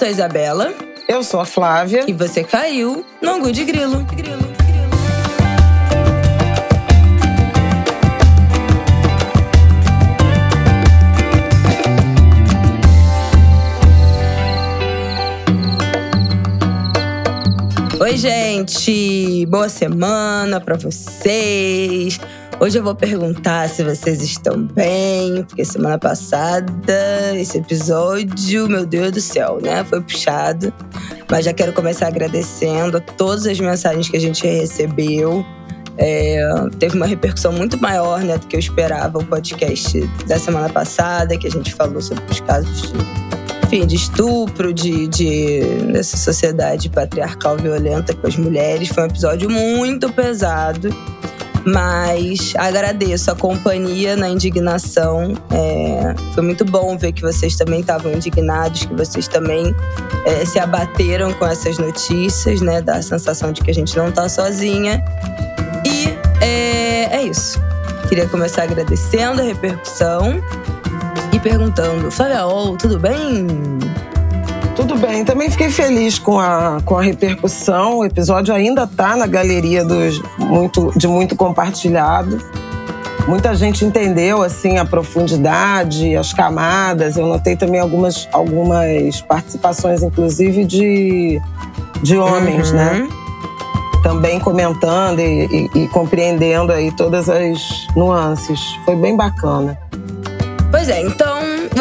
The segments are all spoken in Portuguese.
sou a Isabela. Eu sou a Flávia. E você caiu no Angu de Grilo. grilo. Oi, gente! Boa semana para vocês! Hoje eu vou perguntar se vocês estão bem, porque semana passada esse episódio, meu Deus do céu, né? Foi puxado. Mas já quero começar agradecendo a todas as mensagens que a gente recebeu. É, teve uma repercussão muito maior né, do que eu esperava o podcast da semana passada, que a gente falou sobre os casos de, enfim, de estupro, de, de dessa sociedade patriarcal violenta com as mulheres. Foi um episódio muito pesado. Mas agradeço a companhia na indignação. É, foi muito bom ver que vocês também estavam indignados, que vocês também é, se abateram com essas notícias, né? Dá a sensação de que a gente não está sozinha. E é, é isso. Queria começar agradecendo a repercussão e perguntando: Flávia Ol, tudo bem? Tudo bem, também fiquei feliz com a, com a repercussão. O episódio ainda está na galeria dos muito, de muito compartilhado. Muita gente entendeu assim a profundidade, as camadas. Eu notei também algumas, algumas participações, inclusive de, de homens, né? uhum. né? Também comentando e, e, e compreendendo aí todas as nuances. Foi bem bacana. Pois é, então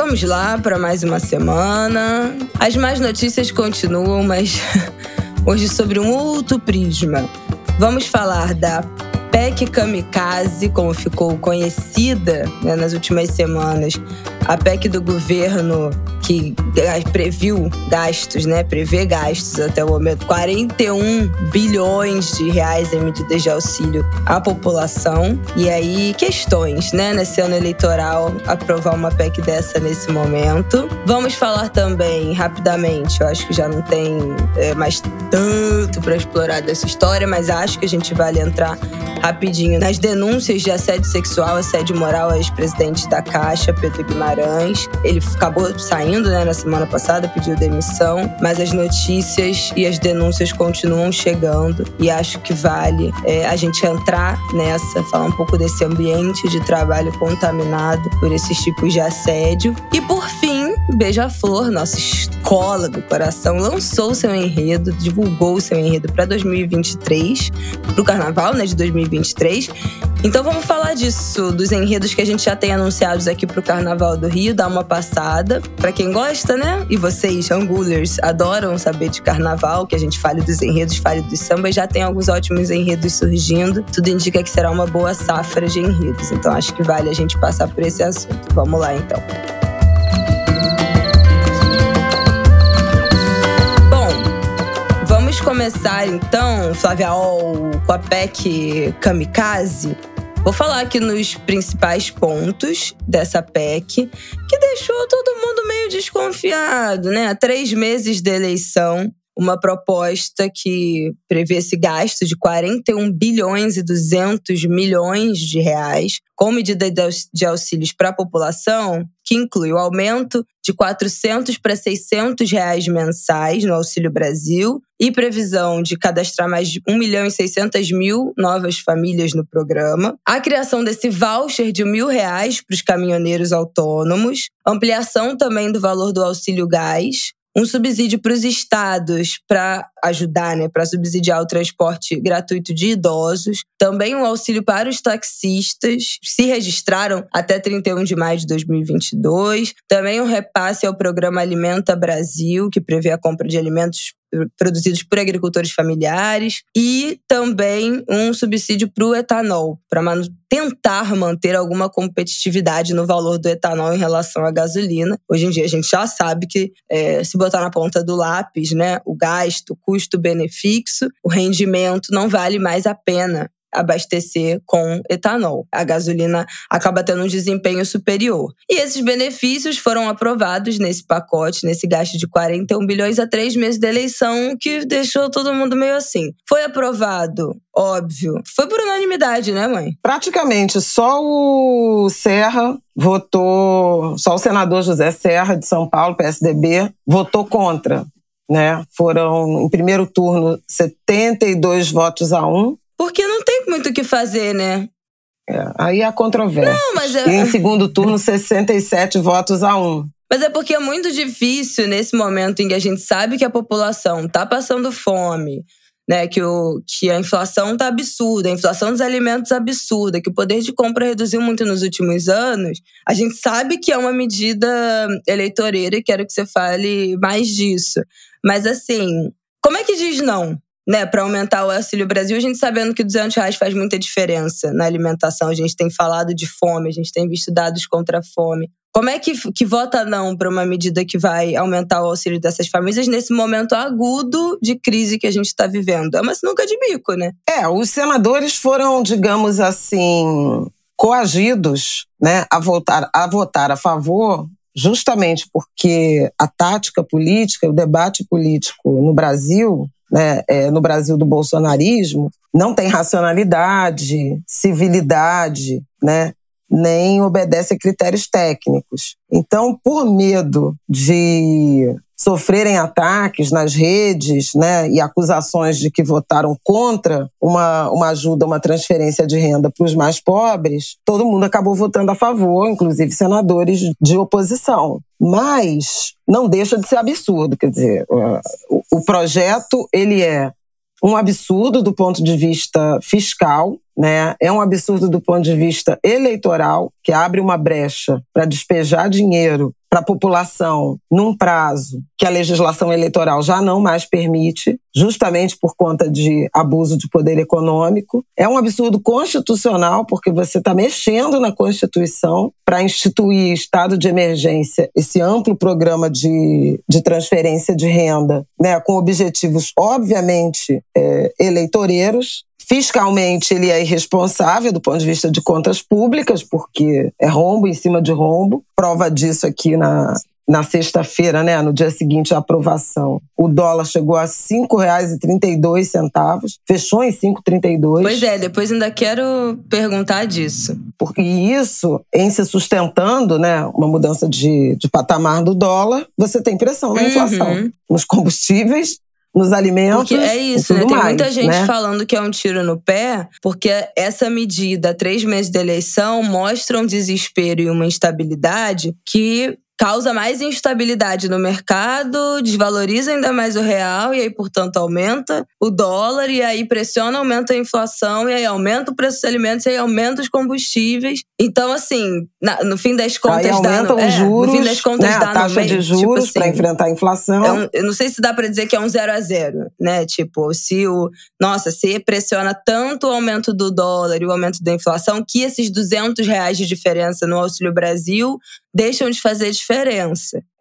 Vamos lá para mais uma semana. As más notícias continuam, mas hoje sobre um outro prisma. Vamos falar da PEC Kamikaze, como ficou conhecida né, nas últimas semanas, a PEC do governo que previu gastos, né, prevê gastos até o momento, 41 bilhões de reais em medidas de auxílio à população. E aí, questões, né, nesse ano eleitoral, aprovar uma PEC dessa nesse momento. Vamos falar também, rapidamente, eu acho que já não tem é, mais tanto para explorar dessa história, mas acho que a gente vale entrar rapidinho nas denúncias de assédio sexual, assédio moral ex-presidente da Caixa, Pedro Guimarães. Ele acabou saindo né, na semana passada, pediu demissão, mas as notícias e as denúncias continuam chegando e acho que vale é, a gente entrar nessa, falar um pouco desse ambiente de trabalho contaminado por esses tipos de assédio. E por fim, Beija-Flor, nossa escola do coração, lançou seu enredo, divulgou seu enredo para 2023, para o carnaval né, de 2023. Então vamos falar disso, dos enredos que a gente já tem anunciados aqui para o Carnaval do Rio, dar uma passada. Para quem gosta, né? E vocês, angulers, adoram saber de carnaval, que a gente fale dos enredos, fale dos sambas, já tem alguns ótimos enredos surgindo. Tudo indica que será uma boa safra de enredos. Então acho que vale a gente passar por esse assunto. Vamos lá então. Começar então, Flávia com a PEC Kamikaze, vou falar aqui nos principais pontos dessa PEC, que deixou todo mundo meio desconfiado, né? Há três meses da eleição, uma proposta que prevê esse gasto de 41 bilhões e 200 milhões de reais com medida de auxílios para a população, que inclui o aumento de 400 para 600 reais mensais no Auxílio Brasil e previsão de cadastrar mais de 1 milhão e 600 mil novas famílias no programa, a criação desse voucher de mil reais para os caminhoneiros autônomos, ampliação também do valor do auxílio gás, um subsídio para os estados para ajudar, né, para subsidiar o transporte gratuito de idosos, também um auxílio para os taxistas, se registraram até 31 de maio de 2022, também um repasse ao programa Alimenta Brasil, que prevê a compra de alimentos produzidos por agricultores familiares e também um subsídio para o etanol, para tentar manter alguma competitividade no valor do etanol em relação à gasolina. Hoje em dia a gente já sabe que é, se botar na ponta do lápis, né, o gasto, custo-benefício, o rendimento não vale mais a pena abastecer com etanol. A gasolina acaba tendo um desempenho superior. E esses benefícios foram aprovados nesse pacote, nesse gasto de 41 bilhões a três meses da eleição, que deixou todo mundo meio assim. Foi aprovado, óbvio. Foi por unanimidade, né, mãe? Praticamente só o Serra votou, só o senador José Serra de São Paulo, PSDB, votou contra. Né? Foram, em primeiro turno, 72 votos a um porque não tem muito o que fazer, né? É, aí há controvérsia. Não, mas é... E em segundo turno, 67 votos a um. Mas é porque é muito difícil nesse momento em que a gente sabe que a população está passando fome, né? Que, o, que a inflação está absurda, a inflação dos alimentos absurda, que o poder de compra reduziu muito nos últimos anos. A gente sabe que é uma medida eleitoreira e quero que você fale mais disso. Mas assim, como é que diz não? Né, para aumentar o Auxílio Brasil, a gente sabendo que 200 reais faz muita diferença na alimentação. A gente tem falado de fome, a gente tem visto dados contra a fome. Como é que, que vota não para uma medida que vai aumentar o auxílio dessas famílias nesse momento agudo de crise que a gente está vivendo? É uma sinuca de bico, né? É, os senadores foram, digamos assim, coagidos né, a, votar, a votar a favor justamente porque a tática política, o debate político no Brasil né, é, no Brasil do bolsonarismo, não tem racionalidade, civilidade, né, nem obedece a critérios técnicos. Então, por medo de sofrerem ataques nas redes né, e acusações de que votaram contra uma, uma ajuda, uma transferência de renda para os mais pobres, todo mundo acabou votando a favor, inclusive senadores de oposição. Mas não deixa de ser absurdo, quer dizer, o, o projeto ele é um absurdo do ponto de vista fiscal, né? É um absurdo do ponto de vista eleitoral, que abre uma brecha para despejar dinheiro para a população num prazo que a legislação eleitoral já não mais permite, justamente por conta de abuso de poder econômico. É um absurdo constitucional, porque você está mexendo na Constituição para instituir estado de emergência, esse amplo programa de, de transferência de renda, né, com objetivos, obviamente, é, eleitoreiros, Fiscalmente, ele é irresponsável do ponto de vista de contas públicas, porque é rombo em cima de rombo. Prova disso aqui na, na sexta-feira, né, no dia seguinte à aprovação, o dólar chegou a R$ 5,32, fechou em 5,32. Pois é, depois ainda quero perguntar disso. Porque isso, em se sustentando, né, uma mudança de, de patamar do dólar, você tem pressão na inflação. Uhum. Nos combustíveis nos alimentos. Porque é isso, né? Tem mais, muita gente né? falando que é um tiro no pé, porque essa medida, três meses de eleição, mostra um desespero e uma instabilidade que causa mais instabilidade no mercado, desvaloriza ainda mais o real e aí, portanto, aumenta o dólar e aí pressiona, aumenta a inflação e aí aumenta o preço dos alimentos e aí aumenta os combustíveis. Então, assim, na, no fim das contas aí aumenta os é, juros, no fim das contas né, dá a taxa de tipo juros tipo assim, para enfrentar a inflação. É um, eu não sei se dá para dizer que é um zero a zero, né? Tipo, se o nossa, se pressiona tanto o aumento do dólar e o aumento da inflação que esses 200 reais de diferença no Auxílio Brasil deixam de fazer diferença.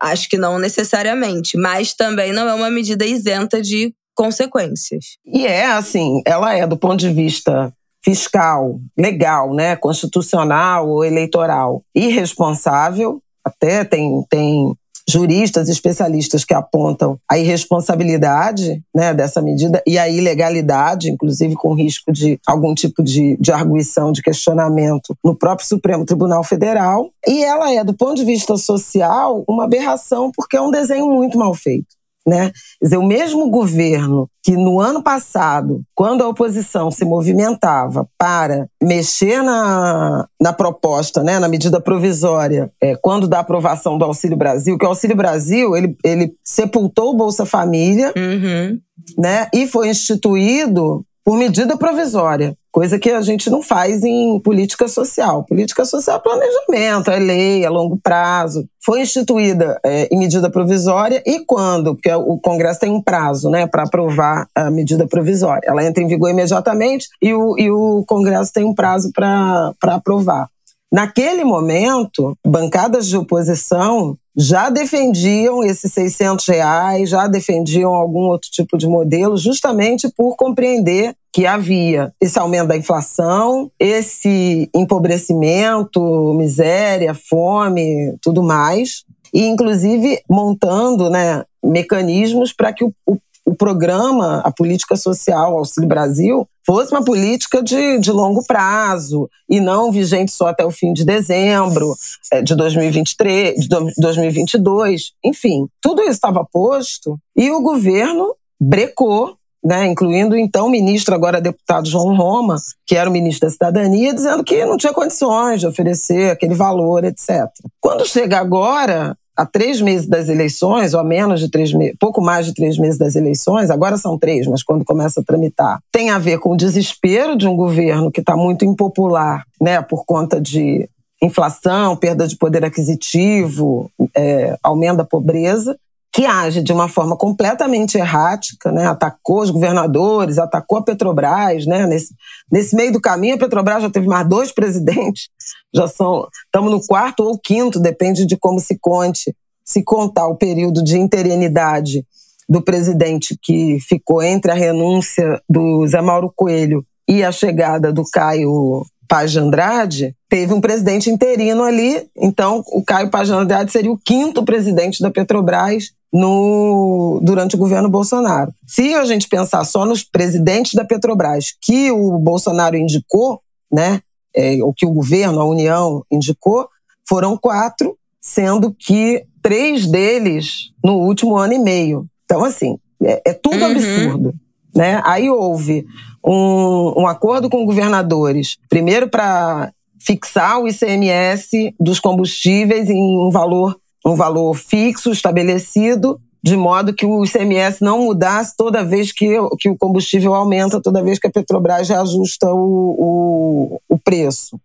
Acho que não necessariamente, mas também não é uma medida isenta de consequências. E é assim, ela é do ponto de vista fiscal, legal, né, constitucional ou eleitoral, irresponsável. Até tem tem juristas, especialistas que apontam a irresponsabilidade né, dessa medida e a ilegalidade, inclusive com risco de algum tipo de, de arguição, de questionamento no próprio Supremo Tribunal Federal. E ela é, do ponto de vista social, uma aberração, porque é um desenho muito mal feito. Né? Quer dizer, o mesmo governo que no ano passado, quando a oposição se movimentava para mexer na, na proposta, né, na medida provisória, é, quando da aprovação do Auxílio Brasil, que o Auxílio Brasil ele, ele sepultou o Bolsa Família, uhum. né, e foi instituído por medida provisória, coisa que a gente não faz em política social. Política social é planejamento, é lei, é longo prazo. Foi instituída é, em medida provisória e quando? Porque o Congresso tem um prazo né, para aprovar a medida provisória. Ela entra em vigor imediatamente e o, e o Congresso tem um prazo para aprovar. Naquele momento, bancadas de oposição já defendiam esses 600 reais, já defendiam algum outro tipo de modelo, justamente por compreender que havia esse aumento da inflação, esse empobrecimento, miséria, fome, tudo mais, e inclusive montando né, mecanismos para que o, o, o, programa, a política social Auxílio Brasil, fosse uma política de, de longo prazo e não vigente só até o fim de dezembro é, de 2023, de 2022. Enfim, tudo isso estava posto e o governo brecou né, incluindo então o ministro, agora deputado João Roma, que era o ministro da Cidadania, dizendo que não tinha condições de oferecer aquele valor, etc. Quando chega agora, a três meses das eleições, ou a menos de três meses, pouco mais de três meses das eleições, agora são três, mas quando começa a tramitar, tem a ver com o desespero de um governo que está muito impopular, né, por conta de inflação, perda de poder aquisitivo, é, aumento da pobreza, que age de uma forma completamente errática, né? atacou os governadores, atacou a Petrobras. Né? Nesse, nesse meio do caminho, a Petrobras já teve mais dois presidentes, já são estamos no quarto ou quinto, depende de como se conte, se contar o período de interinidade do presidente que ficou entre a renúncia do Zé Mauro Coelho e a chegada do Caio Paz de Andrade, teve um presidente interino ali, então o Caio Paz de Andrade seria o quinto presidente da Petrobras no, durante o governo Bolsonaro. Se a gente pensar só nos presidentes da Petrobras que o Bolsonaro indicou, né, é, o que o governo, a União indicou, foram quatro, sendo que três deles no último ano e meio. Então, assim, é, é tudo uhum. absurdo. Né? Aí houve um, um acordo com governadores, primeiro para fixar o ICMS dos combustíveis em um valor um valor fixo, estabelecido, de modo que o ICMS não mudasse toda vez que, que o combustível aumenta, toda vez que a Petrobras reajusta o, o, o preço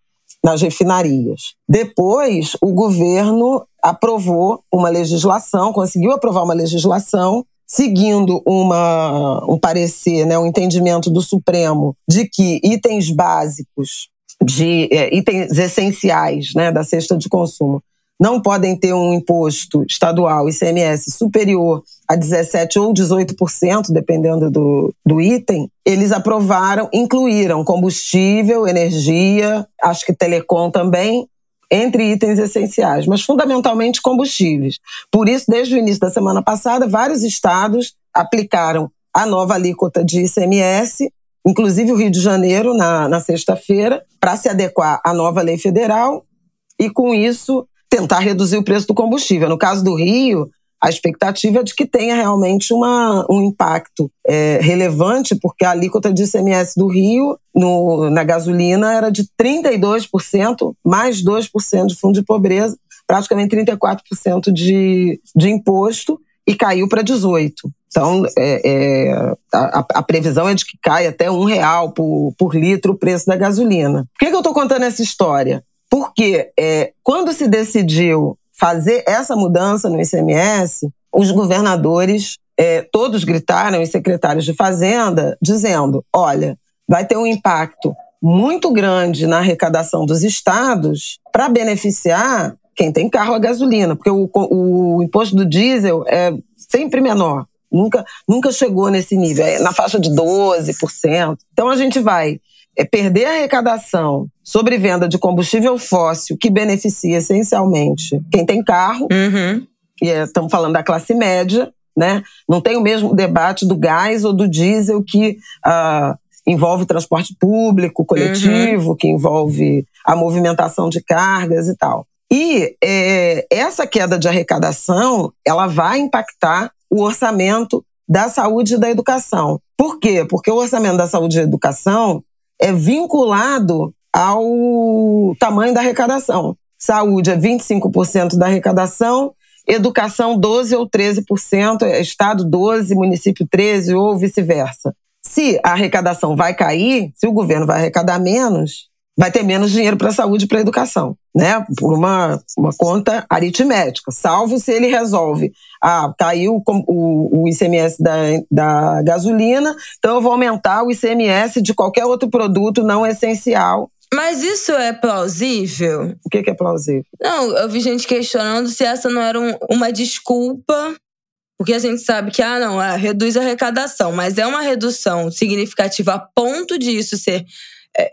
nas refinarias. Depois, o governo aprovou uma legislação, conseguiu aprovar uma legislação seguindo uma, um parecer, né, um entendimento do Supremo de que itens básicos, de é, itens essenciais né, da cesta de consumo não podem ter um imposto estadual, ICMS, superior a 17% ou 18%, dependendo do, do item, eles aprovaram, incluíram combustível, energia, acho que telecom também, entre itens essenciais, mas fundamentalmente combustíveis. Por isso, desde o início da semana passada, vários estados aplicaram a nova alíquota de ICMS, inclusive o Rio de Janeiro, na, na sexta-feira, para se adequar à nova lei federal, e com isso tentar reduzir o preço do combustível. No caso do Rio, a expectativa é de que tenha realmente uma, um impacto é, relevante, porque a alíquota de ICMS do Rio no, na gasolina era de 32%, mais 2% de fundo de pobreza, praticamente 34% de, de imposto, e caiu para 18%. Então, é, é, a, a, previsão é de que caia até um real por, por litro o preço da gasolina. Por que, que eu estou contando essa história? Porque é, quando se decidiu fazer essa mudança no ICMS, os governadores é, todos gritaram, os secretários de Fazenda, dizendo: olha, vai ter um impacto muito grande na arrecadação dos estados para beneficiar quem tem carro a gasolina, porque o, o, imposto do diesel é sempre menor, nunca, nunca chegou nesse nível, é na faixa de 12%. Então a gente vai é perder a arrecadação sobre venda de combustível fóssil, que beneficia essencialmente quem tem carro, uhum. e é, estamos falando da classe média, né? Não tem o mesmo debate do gás ou do diesel que uh, envolve transporte público, coletivo, uhum. que envolve a movimentação de cargas e tal. E é, essa queda de arrecadação, ela vai impactar o orçamento da saúde e da educação. Por quê? Porque o orçamento da saúde e da educação é vinculado ao tamanho da arrecadação. Saúde é 25% da arrecadação, educação 12 ou 13%, é Estado 12, município 13 ou vice-versa. Se a arrecadação vai cair, se o governo vai arrecadar menos, vai ter menos dinheiro para a saúde e para a educação, né? Por uma, uma conta aritmética. Salvo se ele resolve, ah, caiu o, o ICMS da, da gasolina, então eu vou aumentar o ICMS de qualquer outro produto não essencial mas isso é plausível? O que, é plausível? Não, eu vi gente questionando se essa não era um, uma desculpa Porque a gente sabe que, ah, não, é, reduz a arrecadação, mas é uma redução significativa a ponto disso ser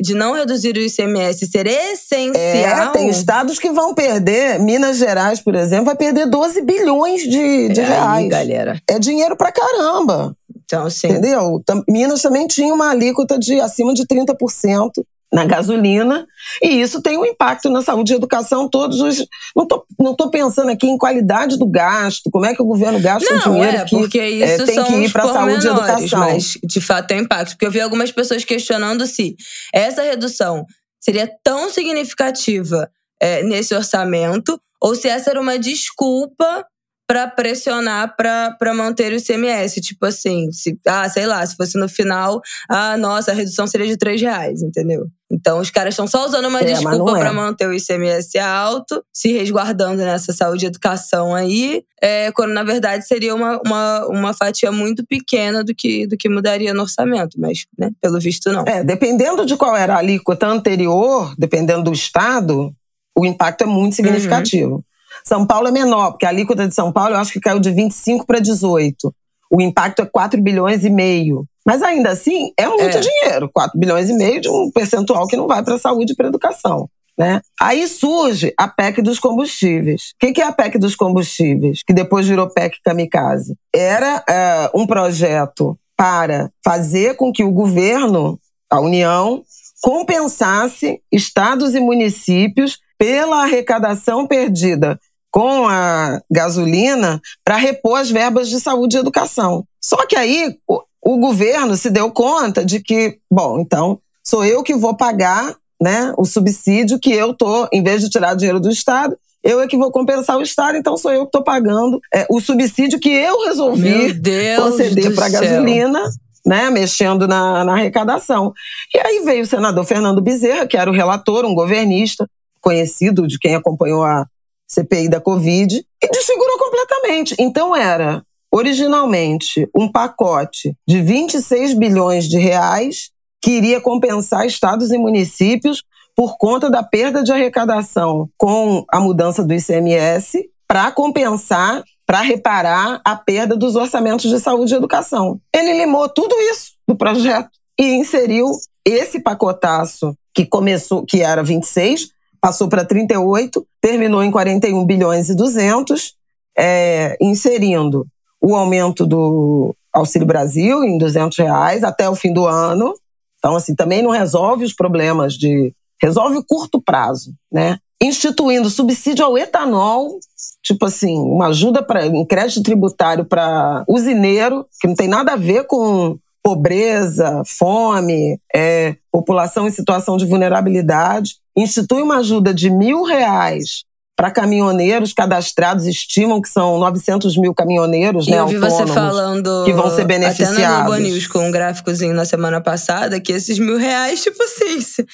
de não reduzir o ICMS ser essencial. É, tem estados que vão perder. Minas Gerais, por exemplo, vai perder 12 bilhões de, de é reais. Aí, galera. É dinheiro pra caramba. Então, sim. Entendeu? Minas também tinha uma alíquota de acima de 30% na gasolina, e isso tem um impacto na saúde e educação. Todos os. Não estou não tô pensando aqui em qualidade do gasto, como é que o governo gasta não, o dinheiro é, que porque isso é, tem que ir para a saúde e educação. Mas, de fato, tem impacto. Porque eu vi algumas pessoas questionando se essa redução seria tão significativa é, nesse orçamento ou se essa era uma desculpa para pressionar para manter o ICMS. Tipo assim, se, ah, sei lá, se fosse no final, ah, nossa, a redução seria de 3 reais, entendeu? Então os caras estão só usando uma é, desculpa é. para manter o ICMS alto, se resguardando nessa saúde e educação aí, é, quando na verdade seria uma, uma, uma fatia muito pequena do que, do que mudaria no orçamento, mas né, pelo visto não. É, dependendo de qual era a alíquota anterior, dependendo do estado, o impacto é muito significativo. Uhum. São Paulo é menor, porque a alíquota de São Paulo eu acho que caiu de 25 para 18. O impacto é 4 bilhões e meio. Mas ainda assim, é muito é. dinheiro. 4 bilhões e meio de um percentual que não vai para a saúde e para a educação. Né? Aí surge a PEC dos combustíveis. O que é a PEC dos combustíveis? Que depois virou PEC Kamikaze. Era é, um projeto para fazer com que o governo, a União, compensasse estados e municípios pela arrecadação perdida com a gasolina para repor as verbas de saúde e educação. Só que aí o, o governo se deu conta de que, bom, então sou eu que vou pagar né, o subsídio que eu tô, em vez de tirar dinheiro do Estado, eu é que vou compensar o Estado, então sou eu que estou pagando é, o subsídio que eu resolvi conceder para a gasolina, né, mexendo na, na arrecadação. E aí veio o senador Fernando Bezerra, que era o relator, um governista conhecido de quem acompanhou a CPI da Covid, e desfigurou completamente. Então era originalmente um pacote de 26 bilhões de reais que iria compensar estados e municípios por conta da perda de arrecadação com a mudança do ICMS para compensar, para reparar a perda dos orçamentos de saúde e educação. Ele limou tudo isso do projeto e inseriu esse pacotaço que começou, que era 26, passou para 38, terminou em 41 bilhões e 200, é, inserindo o aumento do Auxílio Brasil em 200 reais até o fim do ano. Então, assim, também não resolve os problemas de... Resolve o curto prazo, né? Instituindo subsídio ao etanol, tipo assim, uma ajuda para um crédito tributário para usineiro, que não tem nada a ver com pobreza, fome, é, população em situação de vulnerabilidade institui uma ajuda de mil reais para caminhoneiros cadastrados, estimam que são 900 mil caminhoneiros, e né, eu vi você falando que vão ser beneficiados. Até na Globo News, com um gráficozinho na semana passada, que esses mil reais, tipo assim,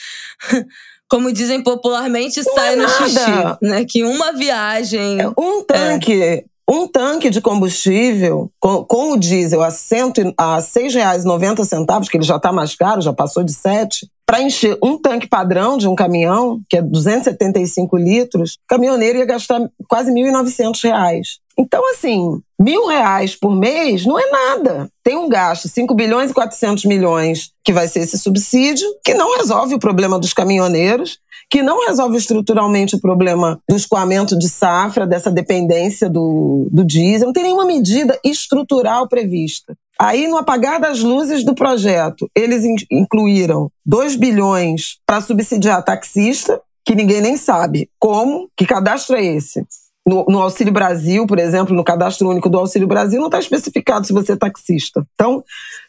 como dizem popularmente, Não sai é no xixi, né? Que uma viagem... É um tanque... Um tanque de combustível com, com o diesel a, cento, a R$ 6,90, que ele já está mais caro, já passou de 7, para encher um tanque padrão de um caminhão, que é 275 litros, o caminhoneiro ia gastar quase R$ 1.900. Então, assim, mil reais por mês não é nada. Tem um gasto, 5 bilhões e 400 milhões, que vai ser esse subsídio, que não resolve o problema dos caminhoneiros, que não resolve estruturalmente o problema do escoamento de safra, dessa dependência do, do diesel. Não tem nenhuma medida estrutural prevista. Aí, no apagar das luzes do projeto, eles incluíram 2 bilhões para subsidiar taxista, que ninguém nem sabe como, que cadastro é esse? No, no, Auxílio Brasil, por exemplo, no cadastro único do Auxílio Brasil, não está especificado se você é taxista. Então,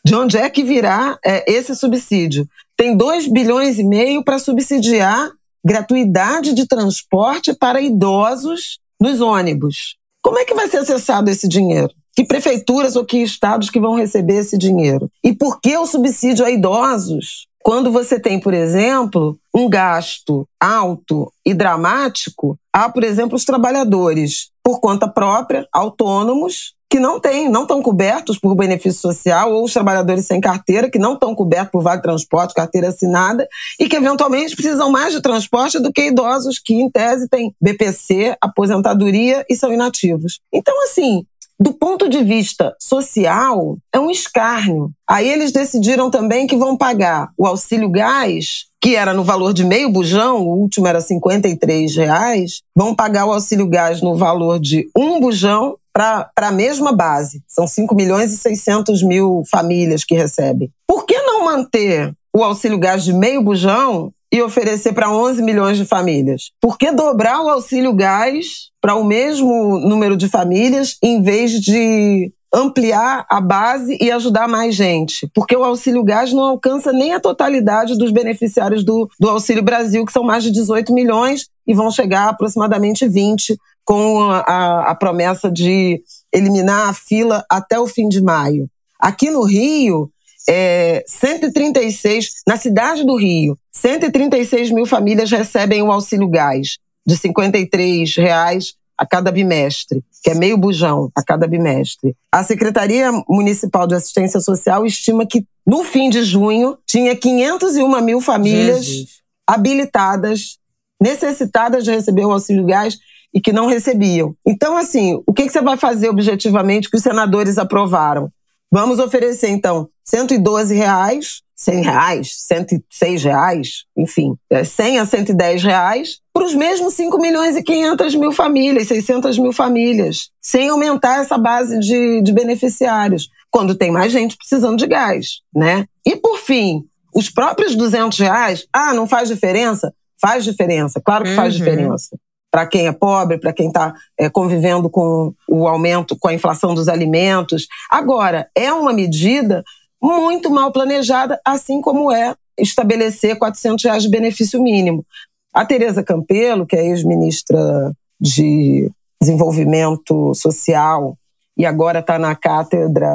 de onde é que virá é, esse subsídio? Tem 2 bilhões e meio para subsidiar gratuidade de transporte para idosos nos ônibus. Como é que vai ser acessado esse dinheiro? Que prefeituras ou que estados que vão receber esse dinheiro? E por que o subsídio a idosos? Quando você tem, por exemplo, um gasto alto e dramático, há, por exemplo, os trabalhadores por conta própria, autônomos, que não têm, não estão cobertos por benefício social, ou os trabalhadores sem carteira, que não estão cobertos por vale transporte, carteira assinada, e que eventualmente precisam mais de transporte do que idosos que, em tese, têm BPC, aposentadoria e são inativos. Então, assim, do ponto de vista social, é um escárnio. Aí eles decidiram também que vão pagar o auxílio gás, que era no valor de meio bujão, o último era 53 reais, vão pagar o auxílio gás no valor de um bujão para a mesma base. São 5 milhões e 600 mil famílias que recebem. Por que não manter o auxílio gás de meio bujão e oferecer para 11 milhões de famílias? Por que dobrar o auxílio gás para o mesmo número de famílias em vez de ampliar a base e ajudar mais gente? Porque o auxílio gás não alcança nem a totalidade dos beneficiários do, do Auxílio Brasil, que são mais de 18 milhões e vão chegar a aproximadamente 20 com a, a, a promessa de eliminar a fila até o fim de maio. Aqui no Rio, é, 136, na cidade do Rio, 136 mil famílias recebem o auxílio gás de 53 reais a cada bimestre, que é meio bujão a cada bimestre. A Secretaria Municipal de Assistência Social estima que no fim de junho tinha 501 mil famílias Jesus. habilitadas, necessitadas de receber o auxílio gás e que não recebiam. Então, assim, o que, você vai fazer objetivamente que os senadores aprovaram? Vamos oferecer, então, 112 reais, 100 reais, 106 reais, enfim, 100 é, a 110 reais para os mesmos 5 milhões e 500 mil famílias, 600 mil famílias, sem aumentar essa base de, de beneficiários, quando tem mais gente precisando de gás, né? E por fim, os próprios 200 reais, ah, não faz diferença? Faz diferença, claro que faz uhum. diferença para quem é pobre, para quem está é, convivendo com o aumento, com a inflação dos alimentos. Agora, é uma medida muito mal planejada, assim como é estabelecer 400 reais de benefício mínimo. A Tereza Campelo, que é ex-ministra de Desenvolvimento Social e agora está na cátedra,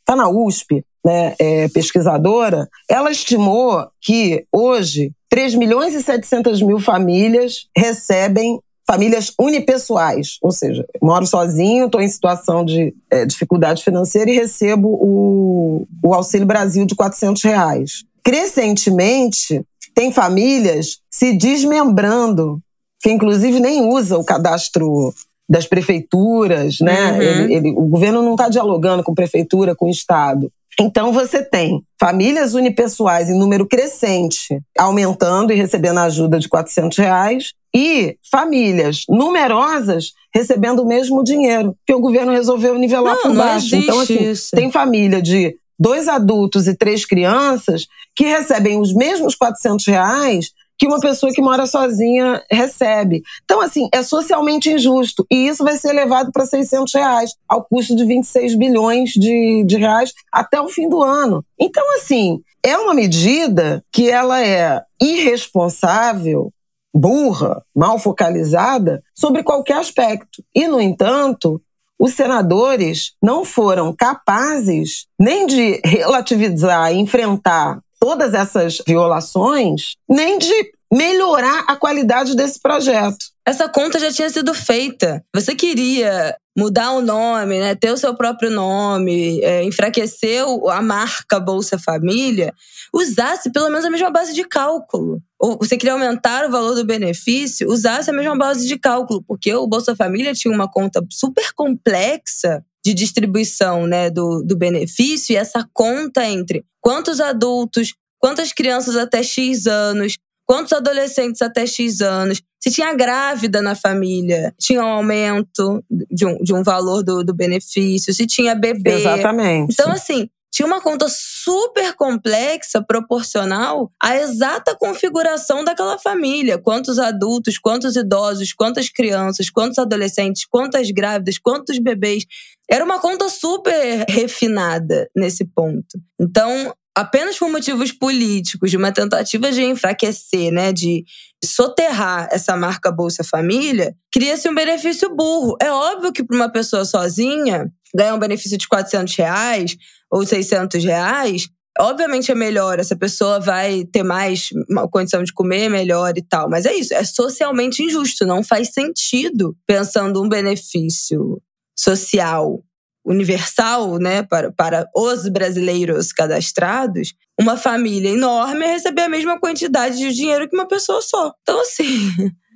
está na USP, né, é pesquisadora, ela estimou que hoje 3 milhões e 700 mil famílias recebem famílias unipessoais, ou seja, moro sozinho, estou em situação de é, dificuldade financeira e recebo o, o Auxílio Brasil de 400 reais. Crescentemente, tem famílias se desmembrando, que inclusive nem usa o cadastro das prefeituras, né? Uhum. Ele, ele, o governo não está dialogando com prefeitura, com o Estado. Então você tem famílias unipessoais em número crescente, aumentando e recebendo ajuda de 400 reais, e famílias numerosas recebendo o mesmo dinheiro, que o governo resolveu nivelar não, por baixo. então, assim, isso. tem família de dois adultos e três crianças que recebem os mesmos 400 reais que uma pessoa que mora sozinha recebe. Então, assim, é socialmente injusto. E isso vai ser elevado para 600 reais, ao custo de 26 bilhões de, de reais até o fim do ano. Então, assim, é uma medida que ela é irresponsável, burra, mal focalizada sobre qualquer aspecto. E, no entanto, os senadores não foram capazes nem de relativizar enfrentar todas essas violações, nem de melhorar a qualidade desse projeto. Essa conta já tinha sido feita. Você queria mudar o nome, né, ter o seu próprio nome, é, enfraquecer a marca Bolsa Família, usasse pelo menos a mesma base de cálculo. Ou você queria aumentar o valor do benefício, usasse a mesma base de cálculo, porque o Bolsa Família tinha uma conta super complexa de distribuição né, do, do benefício, e essa conta entre quantos adultos, quantas crianças até X anos, quantos adolescentes até X anos, se tinha grávida na família, tinha um aumento de um, de um valor do, do benefício, se tinha bebê. Exatamente. Então, assim, tinha uma conta super complexa, proporcional à exata configuração daquela família. Quantos adultos, quantos idosos, quantas crianças, quantos adolescentes, quantas grávidas, quantos bebês. Era uma conta super refinada nesse ponto. Então, apenas por motivos políticos, de uma tentativa de enfraquecer, né, de soterrar essa marca Bolsa Família, cria-se um benefício burro. É óbvio que para uma pessoa sozinha, ganhar um benefício de 400 reais ou 600 reais, obviamente é melhor, essa pessoa vai ter mais condição de comer melhor e tal. Mas é isso, é socialmente injusto, não faz sentido pensando um benefício social universal, né, para, para os brasileiros cadastrados, uma família enorme receber a mesma quantidade de dinheiro que uma pessoa só. Então, assim.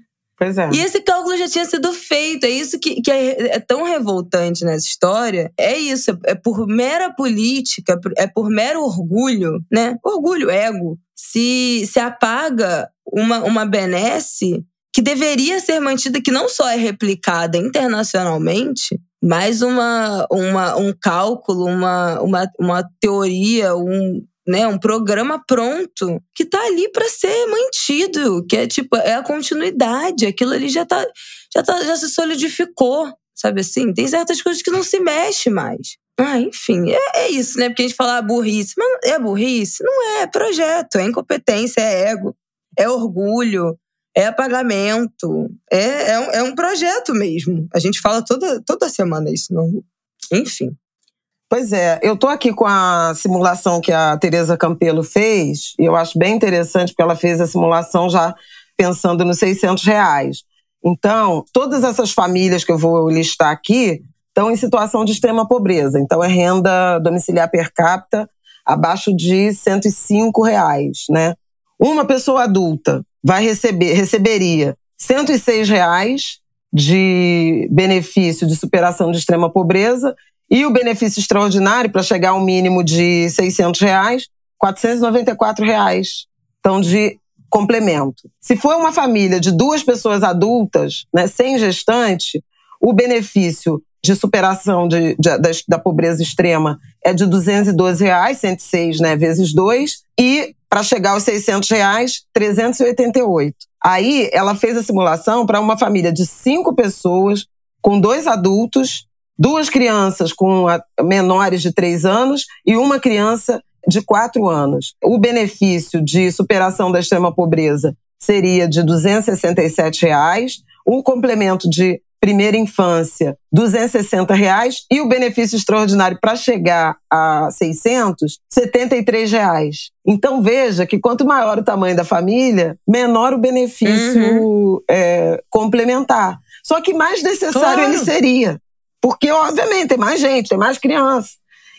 Pois é. E esse cálculo já tinha sido feito. É isso que, que é, é, tão revoltante nessa história. É isso. É por mera política, é por mero orgulho, né? Orgulho, ego. Se, se apaga uma, uma benesse que deveria ser mantida, que não só é replicada internacionalmente, mas uma, uma, um cálculo, uma, uma, uma teoria, um, né, um programa pronto que tá ali para ser mantido, que é tipo, é a continuidade, aquilo ali já tá, já tá, já se solidificou, sabe assim? Tem certas coisas que não se mexe mais. Ah, enfim, é, é isso, né? Porque a gente fala ah, burrice, mas é burrice? Não é, é projeto, é incompetência, é ego, é orgulho, é apagamento, é, é, um, é um projeto mesmo. A gente fala toda, toda semana isso, não? Enfim. Pois é, eu estou aqui com a simulação que a Tereza Campelo fez, e eu acho bem interessante porque ela fez a simulação já pensando nos 600 reais. Então, todas essas famílias que eu vou listar aqui estão em situação de extrema pobreza. Então, é renda domiciliar per capita abaixo de 105 reais, né? Uma pessoa adulta vai receber, receberia 106 reais de benefício de superação de extrema pobreza e o benefício extraordinário, para chegar ao mínimo de 600 reais, 494 reais. Então, de complemento. Se for uma família de duas pessoas adultas, né, sem gestante, o benefício de superação de, de, da, da, pobreza extrema é de 212 reais, 106 né, vezes 2, e para chegar aos 600 reais, 388. Aí ela fez a simulação para uma família de cinco pessoas, com dois adultos duas crianças com menores de três anos e uma criança de quatro anos. O benefício de superação da extrema pobreza seria de 267 reais, o complemento de primeira infância, 260 reais, e o benefício extraordinário para chegar a 600, 73 reais. Então veja que quanto maior o tamanho da família, menor o benefício uhum. é, complementar. Só que mais necessário claro. ele seria. Porque, obviamente, tem mais gente, tem mais criança.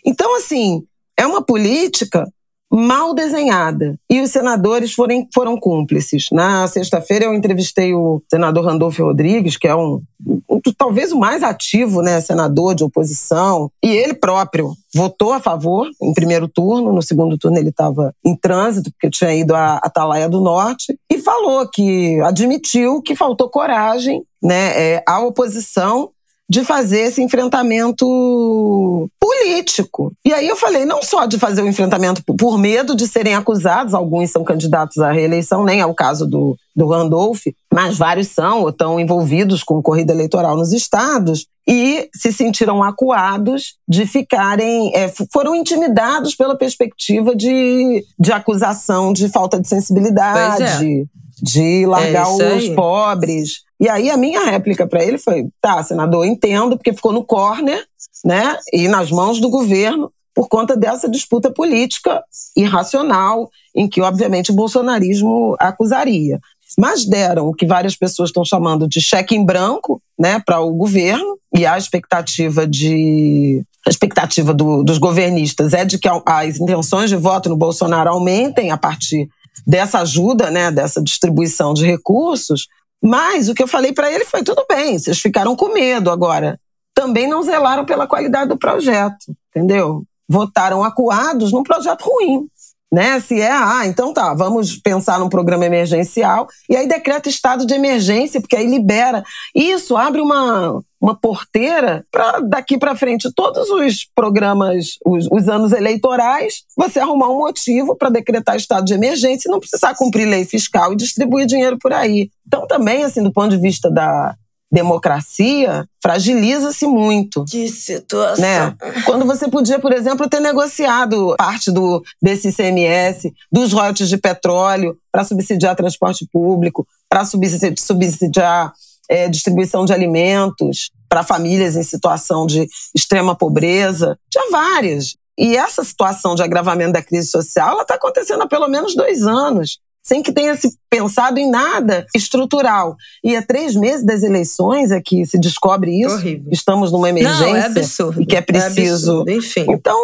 Então, assim, é uma política mal desenhada. E os senadores foram, foram cúmplices. Na sexta-feira eu entrevistei o senador Randolfo Rodrigues, que é um, um, talvez o mais ativo né, senador de oposição, e ele próprio votou a favor em primeiro turno, no segundo turno ele estava em trânsito, porque tinha ido à Atalaia do Norte, e falou que admitiu que faltou coragem né, é, à oposição de fazer esse enfrentamento político. E aí eu falei, não só de fazer o enfrentamento por medo de serem acusados, alguns são candidatos à reeleição, nem é o caso do, do Randolph, mas vários são ou estão envolvidos com corrida eleitoral nos estados e se sentiram acuados de ficarem, é, foram intimidados pela perspectiva de, de acusação de falta de sensibilidade, é. de largar é os pobres. E aí a minha réplica para ele foi: tá, senador, entendo, porque ficou no corner, né, e nas mãos do governo por conta dessa disputa política irracional, em que, obviamente, o bolsonarismo acusaria. Mas deram o que várias pessoas estão chamando de cheque em branco né, para o governo, e a expectativa de. A expectativa do, dos governistas é de que as intenções de voto no Bolsonaro aumentem a partir dessa ajuda, né, dessa distribuição de recursos, mas o que eu falei para ele foi: tudo bem, vocês ficaram com medo agora. Também não zelaram pela qualidade do projeto, entendeu? Votaram acuados num projeto ruim. Né? Se é, ah, então tá, vamos pensar num programa emergencial e aí decreta estado de emergência, porque aí libera. Isso abre uma, uma porteira para daqui para frente todos os programas, os, os, anos eleitorais, você arrumar um motivo para decretar estado de emergência e não precisar cumprir lei fiscal e distribuir dinheiro por aí. Então também assim do ponto de vista da democracia fragiliza-se muito. Que situação. Né? Quando você podia, por exemplo, ter negociado parte do desse ICMS, dos royalties de petróleo para subsidiar transporte público, para subsidiar é, distribuição de alimentos para famílias em situação de extrema pobreza. Tinha várias. E essa situação de agravamento da crise social está acontecendo há pelo menos dois anos, sem que tenha se pensado em nada estrutural. E há três meses das eleições é que se descobre isso. Horrível. Estamos numa emergência Não, é absurdo. e que é preciso. É Enfim. Então,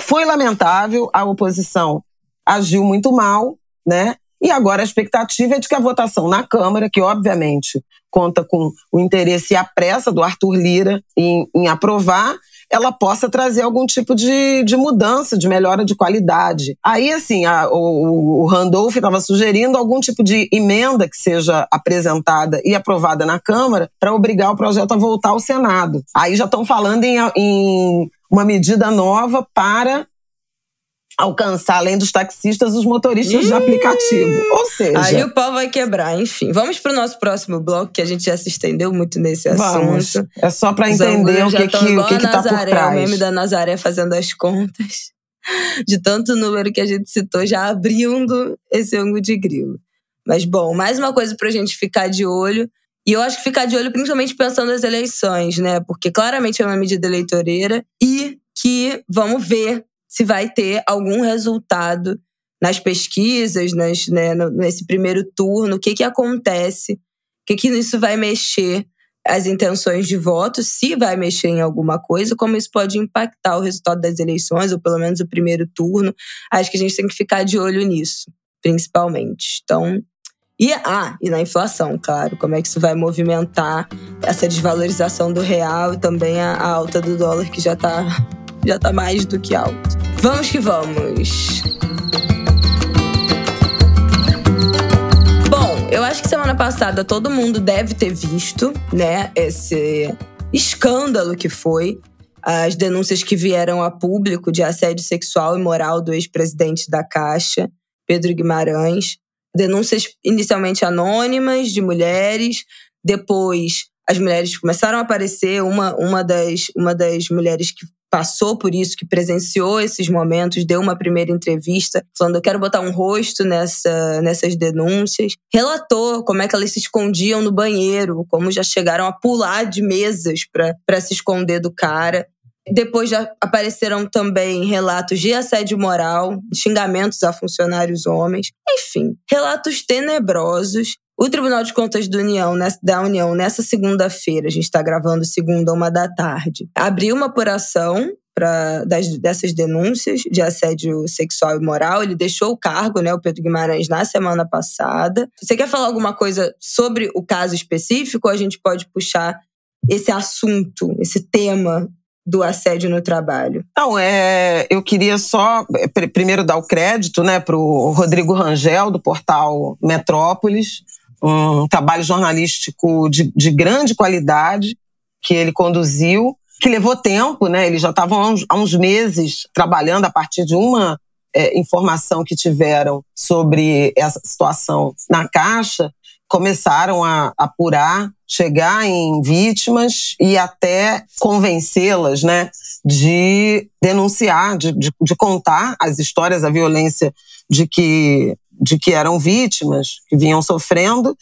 foi lamentável. A oposição agiu muito mal, né? E agora a expectativa é de que a votação na Câmara, que obviamente conta com o interesse e a pressa do Arthur Lira em, em aprovar, ela possa trazer algum tipo de, de mudança, de melhora de qualidade. Aí, assim, a, o, o Randolph estava sugerindo algum tipo de emenda que seja apresentada e aprovada na Câmara para obrigar o projeto a voltar ao Senado. Aí já estão falando em, em uma medida nova para alcançar, além dos taxistas, os motoristas de aplicativo. Ou seja. Aí o pau vai quebrar, enfim. Vamos para o nosso próximo bloco, que a gente já se estendeu muito nesse Vamos. assunto. É só para entender o que, que, o que, que tá por trás. O meme da Nazaré fazendo as contas. De tanto número que a gente citou, já abrindo esse ângulo de grilo. Mas, bom, mais uma coisa para a gente ficar de olho. E eu acho que ficar de olho principalmente pensando nas eleições, né? Porque claramente é uma medida eleitoreira e que vamos ver se vai ter algum resultado nas pesquisas, nas, né, nesse primeiro turno, o que, que acontece, o que, que isso vai mexer as intenções de voto, se vai mexer em alguma coisa, como isso pode impactar o resultado das eleições, ou pelo menos o primeiro turno. Acho que a gente tem que ficar de olho nisso, principalmente. Então, e, ah, e na inflação, claro, como é que isso vai movimentar essa desvalorização do real e também a, a alta do dólar, que já está já tá mais do que alto. Vamos que vamos! Bom, eu acho que semana passada todo mundo deve ter visto, né, esse escândalo que foi as denúncias que vieram a público de assédio sexual e moral do ex-presidente da Caixa, Pedro Guimarães. Denúncias inicialmente anônimas de mulheres, depois as mulheres começaram a aparecer. Uma, uma, das, uma das mulheres que passou por isso, que presenciou esses momentos, deu uma primeira entrevista falando: eu quero botar um rosto nessa, nessas denúncias. Relatou como é que elas se escondiam no banheiro, como já chegaram a pular de mesas para se esconder do cara. Depois já apareceram também relatos de assédio moral, xingamentos a funcionários homens, enfim, relatos tenebrosos o Tribunal de Contas da União, da União nessa segunda-feira, a gente está gravando segunda, uma da tarde, abriu uma apuração para dessas denúncias de assédio sexual e moral. Ele deixou o cargo, né, o Pedro Guimarães, na semana passada. Você quer falar alguma coisa sobre o caso específico ou a gente pode puxar esse assunto, esse tema do assédio no trabalho? Não, é, eu queria só é, primeiro dar o crédito né, para o Rodrigo Rangel, do portal Metrópolis, um trabalho jornalístico de, de grande qualidade que ele conduziu, que levou tempo, né? Eles já estavam há uns, há uns meses trabalhando a partir de uma é, informação que tiveram sobre essa situação na Caixa, começaram a apurar, chegar em vítimas e até convencê-las né, de denunciar, de, de, de, contar as histórias da violência de que de que eram vítimas, que vinham sofrendo,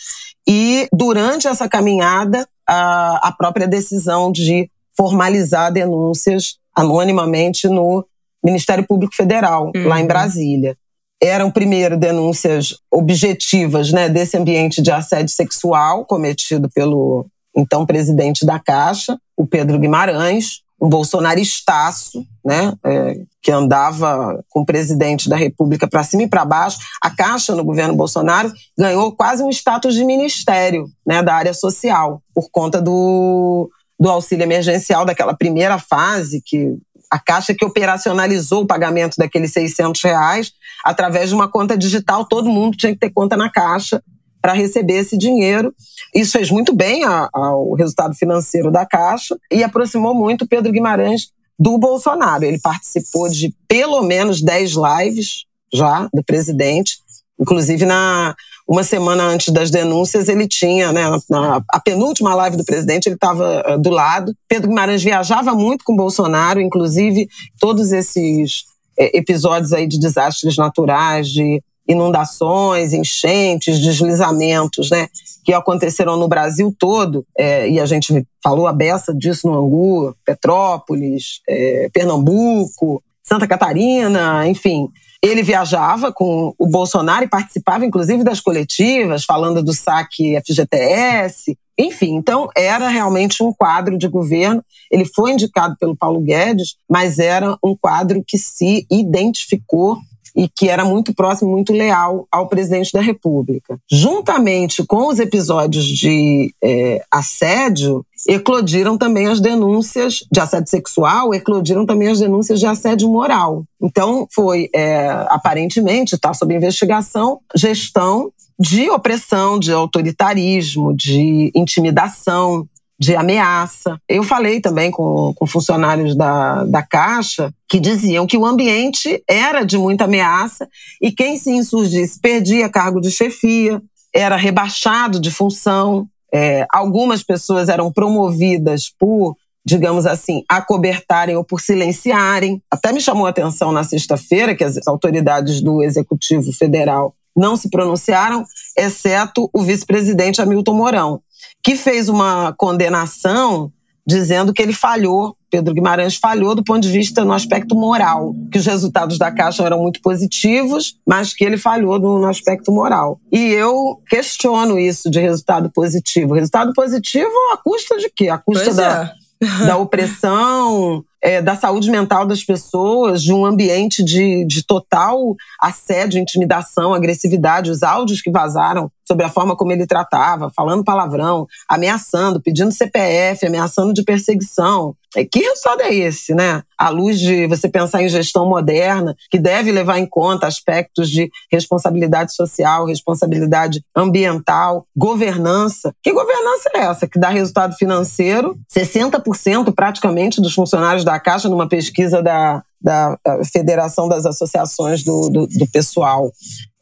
e durante essa caminhada, a, a própria decisão de formalizar denúncias anonimamente no Ministério Público Federal, uhum. lá em. Brasília. Eram, primeiro, denúncias objetivas né, desse ambiente de assédio sexual cometido pelo então presidente da Caixa, o Pedro Guimarães, um bolsonaristaço, né, é, que andava com o presidente da República para cima e para baixo. A Caixa, no governo Bolsonaro, ganhou quase um status de ministério né, da área social, por conta do, do auxílio emergencial daquela primeira fase, que a Caixa que operacionalizou o pagamento daqueles 600 reais através de uma conta digital. Todo mundo tinha que ter conta na Caixa para receber esse dinheiro. Isso fez muito bem ao resultado financeiro da Caixa e aproximou muito Pedro Guimarães do Bolsonaro. Ele participou de pelo menos 10 lives já do presidente, inclusive na uma semana antes das denúncias, ele tinha, né, na, a penúltima live do presidente, ele estava uh, do lado. Pedro Guimarães viajava muito com Bolsonaro, inclusive todos esses eh, episódios aí de desastres naturais, de inundações, enchentes, deslizamentos, né, que aconteceram no Brasil todo, é, e a gente falou a beça disso no Angu, Petrópolis, é, Pernambuco, Santa Catarina, enfim. Ele viajava com o Bolsonaro e participava, inclusive, das coletivas, falando do saque FGTS, enfim. Então, era realmente um quadro de governo. Ele foi indicado pelo Paulo Guedes, mas era um quadro que se identificou e que era muito próximo, muito leal ao presidente da República. Juntamente com os episódios de é, assédio, eclodiram também as denúncias de assédio sexual, eclodiram também as denúncias de assédio moral. Então, foi, é, aparentemente, está sob investigação, gestão de opressão, de autoritarismo, de intimidação, de ameaça. Eu falei também com, com funcionários da, da Caixa que diziam que o ambiente era de muita ameaça e quem se insurgisse perdia cargo de chefia, era rebaixado de função. É, algumas pessoas eram promovidas por digamos assim, acobertarem ou por silenciarem. Até me chamou a atenção na sexta-feira que as autoridades do Executivo Federal não se pronunciaram, exceto o vice-presidente Hamilton Mourão que fez uma condenação dizendo que ele falhou, Pedro Guimarães falhou do ponto de vista no aspecto moral, que os resultados da Caixa eram muito positivos, mas que ele falhou no, no aspecto moral. E eu questiono isso de resultado positivo. Resultado positivo a custa de quê? A custa pois da, é. da opressão, é, da saúde mental das pessoas, de um ambiente de, de total assédio, intimidação, agressividade, os áudios que vazaram sobre a forma como ele tratava, falando palavrão, ameaçando, pedindo CPF, ameaçando de perseguição. É, que resultado é esse, né? À luz de você pensar em gestão moderna, que deve levar em conta aspectos de responsabilidade social, responsabilidade ambiental, governança. Que governança é essa que dá resultado financeiro? 60% praticamente dos funcionários da Caixa, numa pesquisa da, da Federação das Associações do, do, do Pessoal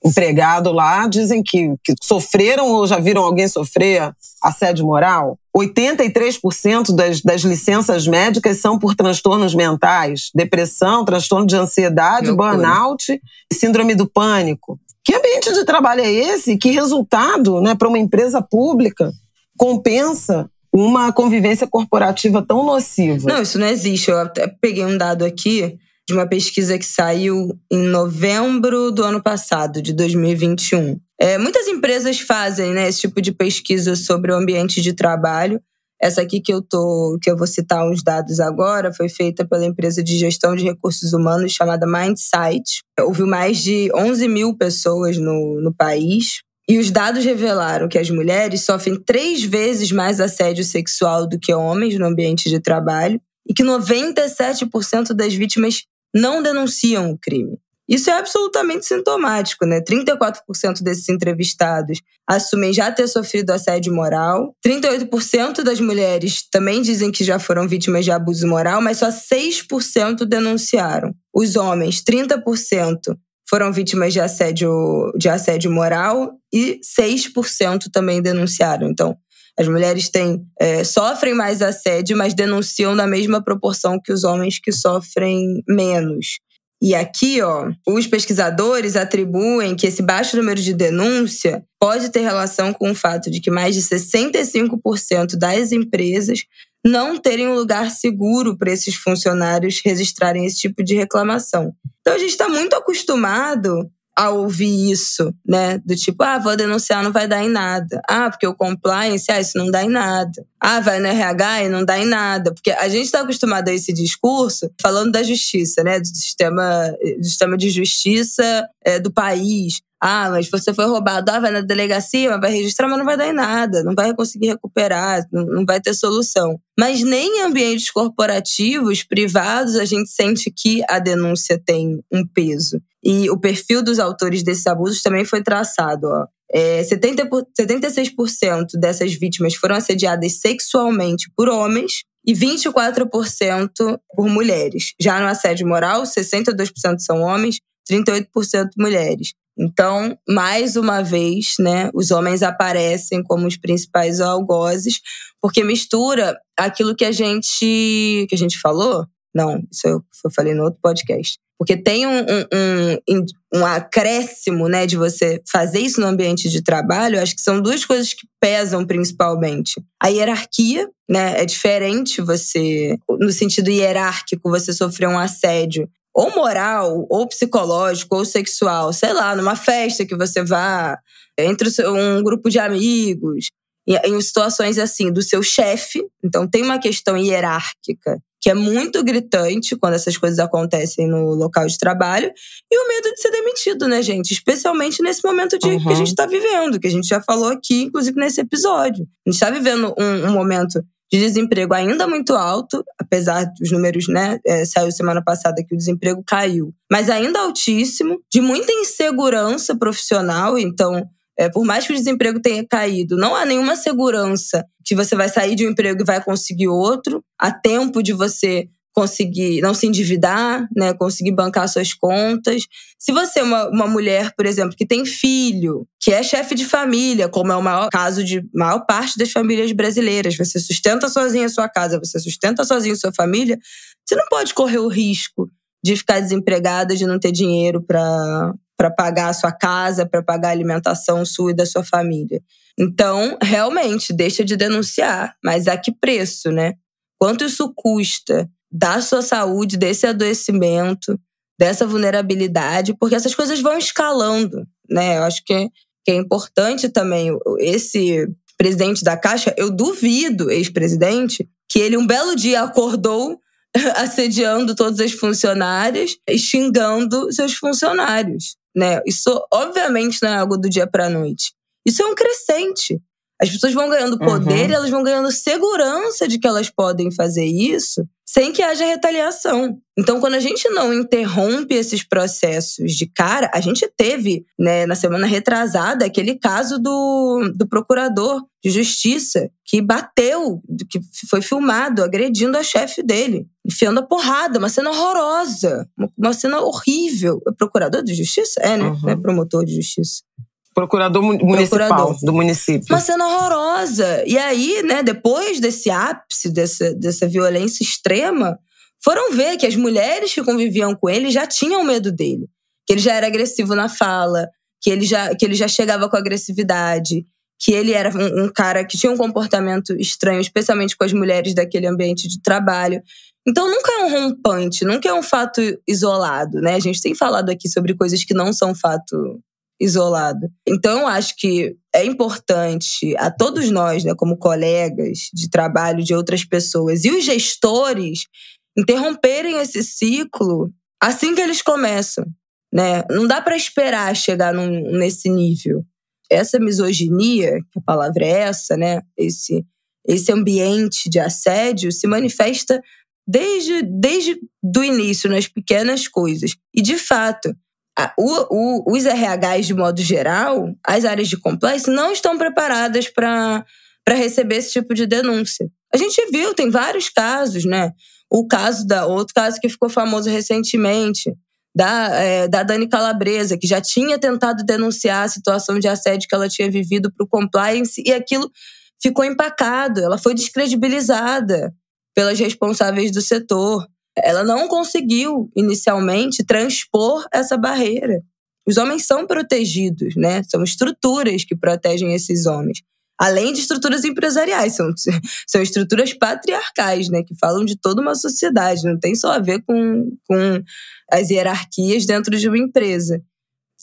empregado lá, dizem que, que sofreram ou já viram alguém sofrer assédio moral. 83% das, das licenças médicas são por transtornos mentais, depressão, transtorno de ansiedade, burnout e síndrome do pânico. Que ambiente de trabalho é esse? Que resultado, né, para uma empresa pública compensa uma convivência corporativa tão nociva? Não, isso não existe. Eu até peguei um dado aqui de uma pesquisa que saiu em novembro do ano passado, de 2021. É, muitas empresas fazem né, esse tipo de pesquisa sobre o ambiente de trabalho. Essa aqui que eu tô, que eu vou citar uns dados agora, foi feita pela empresa de gestão de recursos humanos chamada Mindsight. Houve mais de 11 mil pessoas no, no país. E os dados revelaram que as mulheres sofrem três vezes mais assédio sexual do que homens no ambiente de trabalho e que 97% das vítimas não denunciam o crime. Isso é absolutamente sintomático, né? 34% desses entrevistados assumem já ter sofrido assédio moral. 38% das mulheres também dizem que já foram vítimas de abuso moral, mas só 6% denunciaram. Os homens, 30% foram vítimas de assédio, de assédio moral e 6% também denunciaram. Então, as mulheres têm, é, sofrem mais assédio, mas denunciam na mesma proporção que os homens que sofrem menos. E aqui, ó, os pesquisadores atribuem que esse baixo número de denúncia pode ter relação com o fato de que mais de 65% das empresas não terem um lugar seguro para esses funcionários registrarem esse tipo de reclamação. Então a gente está muito acostumado a ouvir isso, né? Do tipo, ah, vou denunciar, não vai dar em nada. Ah, porque o compliance, ah, isso não dá em nada. Ah, vai no RH e não dá em nada. Porque a gente está acostumado a esse discurso falando da justiça, né? Do sistema, do sistema de justiça é, do país. Ah, mas você foi roubado, ah, vai na delegacia, vai registrar, mas não vai dar em nada, não vai conseguir recuperar, não, vai ter solução. Mas nem em ambientes corporativos, privados, a gente sente que a denúncia tem um peso. E o perfil dos autores desses abusos também foi traçado. Ó. É, 70, 76% dessas vítimas foram assediadas sexualmente por homens e 24% por mulheres. Já no assédio moral, 62% são homens, 38% mulheres. Então, mais uma vez, né, os homens aparecem como os principais algozes, porque mistura aquilo que a gente que a gente falou. Não, isso eu, eu falei no outro podcast. Porque tem um, um, um, um acréscimo, né, de você fazer isso no ambiente de trabalho. acho que são duas coisas que pesam principalmente. A hierarquia, né, é diferente você, no sentido hierárquico, você sofrer um assédio ou moral, ou psicológico, ou sexual, sei lá, numa festa que você vá, entre um grupo de amigos, em situações assim, do seu chefe. Então, tem uma questão hierárquica, que é muito gritante quando essas coisas acontecem no local de trabalho, e o medo de ser demitido, né, gente? Especialmente nesse momento de, uhum. que a gente está vivendo, que a gente já falou aqui, inclusive nesse episódio. A gente está vivendo um, um momento de desemprego ainda muito alto, apesar dos números, né? É, saiu semana passada que o desemprego caiu, mas ainda altíssimo, de muita insegurança profissional. Então, é, por mais que o desemprego tenha caído, não há nenhuma segurança que você vai sair de um emprego e vai conseguir outro. Há tempo de você conseguir não se endividar, né, conseguir bancar suas contas. Se você é uma, uma mulher, por exemplo, que tem filho, que é chefe de família, como é o maior caso de maior parte das famílias brasileiras, você sustenta sozinha a sua casa, você sustenta sozinha a sua família, você não pode correr o risco de ficar desempregada, de não ter dinheiro para para pagar a sua casa, para pagar a alimentação sua e da sua família. Então, realmente, deixa de denunciar, mas a que preço, né? Quanto isso custa da sua saúde, desse adoecimento, dessa vulnerabilidade, porque essas coisas vão escalando, né? Eu acho que é, importante também esse presidente da Caixa, eu duvido, ex-presidente, que ele um belo dia acordou assediando todas as funcionárias e xingando seus funcionários, né? Isso obviamente não é algo do dia para noite. Isso é um crescente. As pessoas vão ganhando poder uhum. e elas vão ganhando segurança de que elas podem fazer isso sem que haja retaliação. Então, quando a gente não interrompe esses processos de cara, a gente teve, né, na semana retrasada, aquele caso do, do procurador de justiça que bateu, que foi filmado agredindo a chefe dele, enfiando a porrada, uma cena horrorosa, uma cena horrível. É procurador de justiça? É, né? Uhum. É promotor de justiça. Procurador municipal Procurador. do município. Uma cena horrorosa. E aí, né, depois desse ápice, dessa, dessa violência extrema, foram ver que as mulheres que conviviam com ele já tinham medo dele. Que ele já era agressivo na fala, que ele já, que ele já chegava com agressividade, que ele era um, um cara que tinha um comportamento estranho, especialmente com as mulheres daquele ambiente de trabalho. Então nunca é um rompante, nunca é um fato isolado, né? A gente tem falado aqui sobre coisas que não são fato isolado. Então, eu acho que é importante a todos nós, né, como colegas de trabalho de outras pessoas e os gestores interromperem esse ciclo assim que eles começam, né? Não dá para esperar chegar num, nesse nível. Essa misoginia, que a palavra é essa, né? Esse esse ambiente de assédio se manifesta desde desde do início nas pequenas coisas. E de fato, o, o, os RHs, de modo geral, as áreas de compliance, não estão preparadas para receber esse tipo de denúncia. A gente viu, tem vários casos, né? O caso da. Outro caso que ficou famoso recentemente, da, é, da Dani Calabresa, que já tinha tentado denunciar a situação de assédio que ela tinha vivido para o compliance, e aquilo ficou empacado, ela foi descredibilizada pelas responsáveis do setor ela não conseguiu inicialmente transpor essa barreira. Os homens são protegidos, né? São estruturas que protegem esses homens. Além de estruturas empresariais, são, são estruturas patriarcais, né? Que falam de toda uma sociedade, não tem só a ver com, com as hierarquias dentro de uma empresa.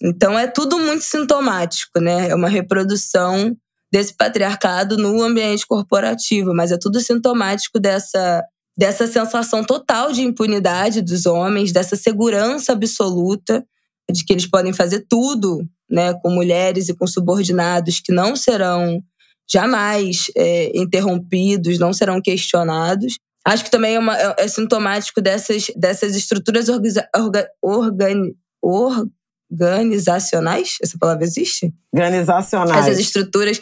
Então é tudo muito sintomático, né? É uma reprodução desse patriarcado no ambiente corporativo, mas é tudo sintomático dessa dessa sensação total de impunidade dos homens, dessa segurança absoluta de que eles podem fazer tudo, né, com mulheres e com subordinados que não serão jamais é, interrompidos, não serão questionados. Acho que também é, uma, é, é sintomático dessas, dessas estruturas orga, orga, organi, organizacionais. Essa palavra existe? Organizacionais. Essas estruturas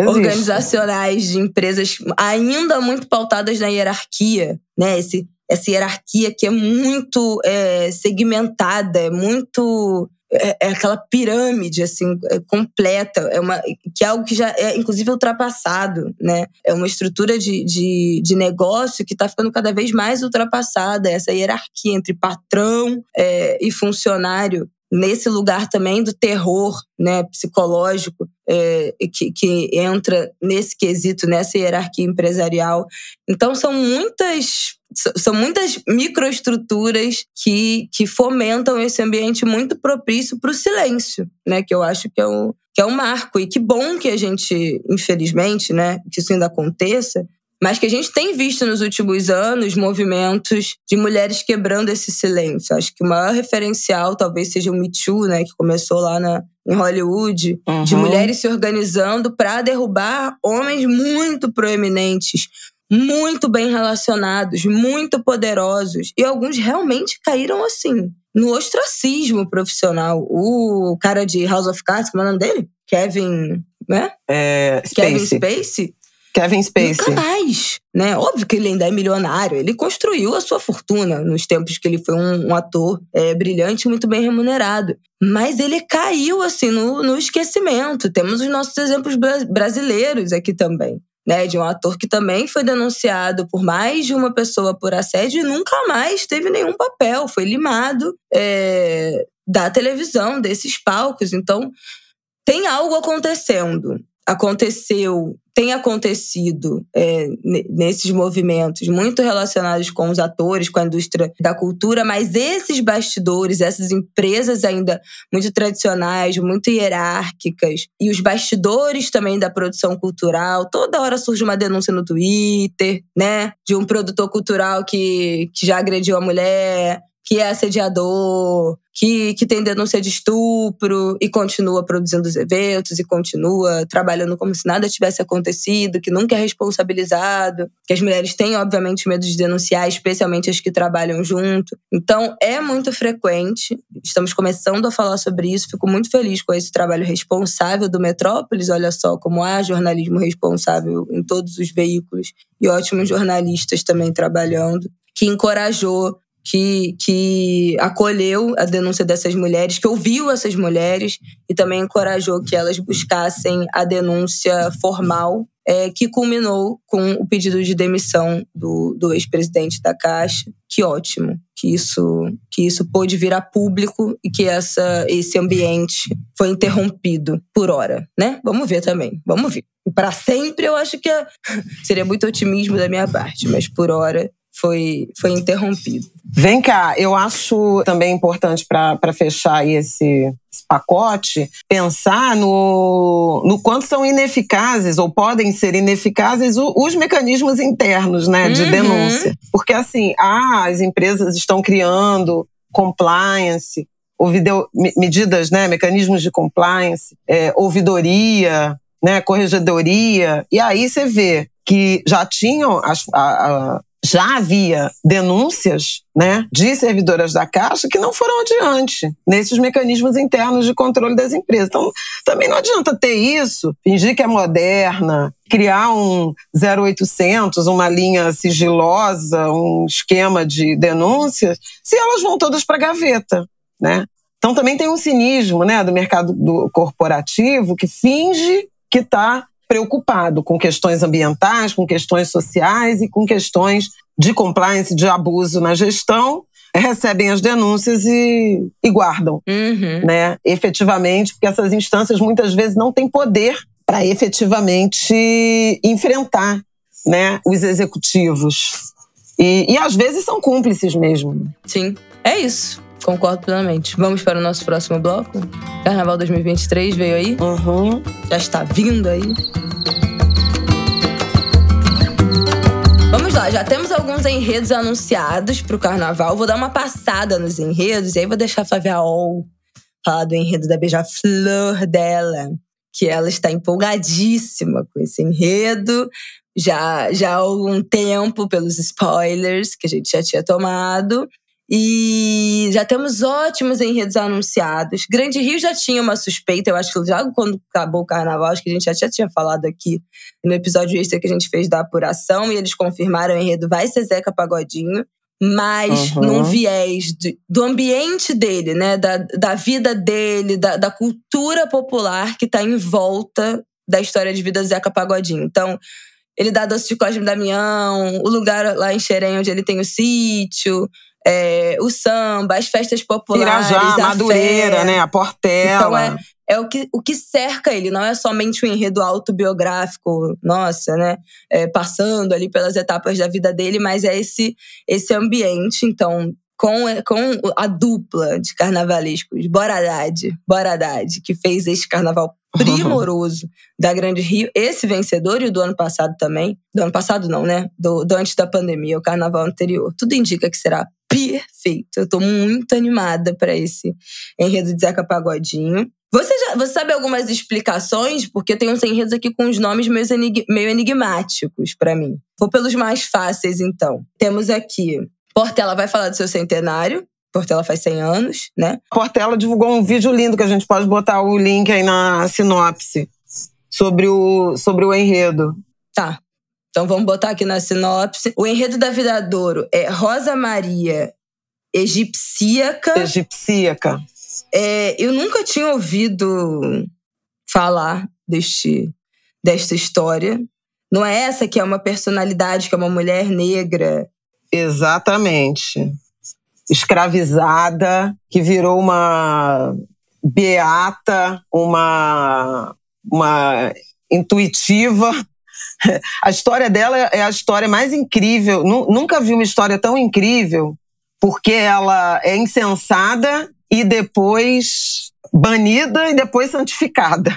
Existe. organizacionais de empresas ainda muito pautadas na hierarquia, né? Esse, essa hierarquia que é muito é, segmentada, é muito é, é, aquela pirâmide assim é completa, é uma que é algo que já é inclusive ultrapassado, né? É uma estrutura de, de, de negócio que está ficando cada vez mais ultrapassada. Essa hierarquia entre patrão é, e funcionário nesse lugar também do terror né, psicológico é, que, que entra nesse quesito, nessa hierarquia empresarial. Então, são muitas são muitas microestruturas que, que fomentam esse ambiente muito propício para o silêncio, né? Que eu acho que é, um, que é um marco. E que bom que a gente, infelizmente, né, que isso ainda aconteça, mas que a gente tem visto nos últimos anos movimentos de mulheres quebrando esse silêncio. Acho que o maior referencial talvez seja o Me Too, né, que começou lá na, em Hollywood, uhum. de mulheres se organizando para derrubar homens muito proeminentes, muito bem relacionados, muito poderosos, e alguns realmente caíram assim, no ostracismo profissional. O cara de House of Cards, como é o nome dele? Kevin, né? É, Kevin Spacey. Kevin Spacey. Nunca mais, né? Óbvio que ele ainda é milionário. Ele construiu a sua fortuna nos tempos que ele foi um, um ator é, brilhante, muito bem remunerado. Mas ele caiu, assim, no, no esquecimento. Temos os nossos exemplos brasileiros aqui também. Né, de um ator que também foi denunciado por mais de uma pessoa por assédio e nunca mais teve nenhum papel, foi limado é, da televisão, desses palcos. Então, tem algo acontecendo aconteceu, tem acontecido é, nesses movimentos muito relacionados com os atores, com a indústria da cultura, mas esses bastidores, essas empresas ainda muito tradicionais, muito hierárquicas, e os bastidores também da produção cultural, toda hora surge uma denúncia no Twitter, né, de um produtor cultural que, que já agrediu a mulher, que é assediador, que, que tem denúncia de estupro e continua produzindo os eventos e continua trabalhando como se nada tivesse acontecido, que nunca é responsabilizado, que as mulheres têm, obviamente, medo de denunciar, especialmente as que trabalham junto. Então, é muito frequente, estamos começando a falar sobre isso, fico muito feliz com esse trabalho responsável do Metrópolis, olha só como há jornalismo responsável em todos os veículos e ótimos jornalistas também trabalhando, que encorajou que, que acolheu a denúncia dessas mulheres, que ouviu essas mulheres e também encorajou que elas buscassem a denúncia formal, é, que culminou com o pedido de demissão do, do ex-presidente da Caixa. Que ótimo que isso, que isso pôde vir a público e que essa, esse ambiente foi interrompido por hora, né? Vamos ver também, vamos ver. Para sempre, eu acho que é, seria muito otimismo da minha parte, mas por hora foi, foi interrompido. Vem cá, eu acho também importante para fechar esse, esse, pacote pensar no, no quanto são ineficazes ou podem ser ineficazes os, os mecanismos internos né, de uhum. denúncia. Porque assim, ah, as empresas estão criando compliance, ouvideu, medidas, né, mecanismos de compliance, é, ouvidoria, né, corregedoria, e aí você vê que já tinham as, a, a, já havia denúncias né, de servidoras da Caixa que não foram adiante nesses mecanismos internos de controle das empresas. Então, também não adianta ter isso, fingir que é moderna, criar um 0800, uma linha sigilosa, um esquema de denúncias, se elas vão todas para a gaveta. Né? Então, também tem um cinismo né, do mercado do corporativo que finge que está preocupado com questões ambientais, com questões sociais e com questões de compliance, de abuso na gestão, recebem as denúncias e, e guardam, uhum. né? Efetivamente, porque essas instâncias muitas vezes não têm poder para efetivamente enfrentar, né, os executivos. E, e às vezes são cúmplices mesmo. Sim, é isso. Concordo plenamente. Vamos para o nosso próximo bloco? Carnaval 2023 veio aí? Uhum. Já está vindo aí. Vamos lá, já temos alguns enredos anunciados para o carnaval. Vou dar uma passada nos enredos e aí vou deixar a Flávia Ol falar do enredo da Beija-Flor dela, que ela está empolgadíssima com esse enredo. Já, já há algum tempo, pelos spoilers que a gente já tinha tomado. E já temos ótimos enredos anunciados. Grande Rio já tinha uma suspeita, eu acho que já quando acabou o carnaval, acho que a gente já tinha falado aqui no episódio extra que a gente fez da apuração, e eles confirmaram o enredo vai ser Zeca Pagodinho, mas uhum. num viés de, do ambiente dele, né? Da, da vida dele, da, da cultura popular que está em volta da história de vida do Zeca Pagodinho. Então, ele dá doce de Cosme Damião, o lugar lá em Xerém onde ele tem o sítio é, o samba, as festas populares. Irajá, a Madureira, fé. né? A Portela. Então é, é o, que, o que cerca ele, não é somente o um enredo autobiográfico, nossa, né? É, passando ali pelas etapas da vida dele, mas é esse, esse ambiente. Então, com, com a dupla de carnavalescos, Bora Haddad, Bora Haddad, que fez este carnaval primoroso da Grande Rio. Esse vencedor e o do ano passado também. Do ano passado não, né? Do, do antes da pandemia, o carnaval anterior. Tudo indica que será perfeito. Eu tô muito animada para esse enredo de Zeca Pagodinho. Você, já, você sabe algumas explicações? Porque tem uns enredos aqui com os nomes meio, enig, meio enigmáticos para mim. Vou pelos mais fáceis, então. Temos aqui. Portela vai falar do seu centenário. Portela faz 100 anos, né? Portela divulgou um vídeo lindo que a gente pode botar o link aí na sinopse sobre o, sobre o enredo. Tá. Então vamos botar aqui na sinopse. O enredo da Vida Douro é Rosa Maria Egipsíaca. Egipsíaca. É, eu nunca tinha ouvido falar deste, desta história. Não é essa que é uma personalidade, que é uma mulher negra? Exatamente. Escravizada, que virou uma beata, uma, uma intuitiva. A história dela é a história mais incrível. Nunca vi uma história tão incrível, porque ela é insensada e depois banida e depois santificada.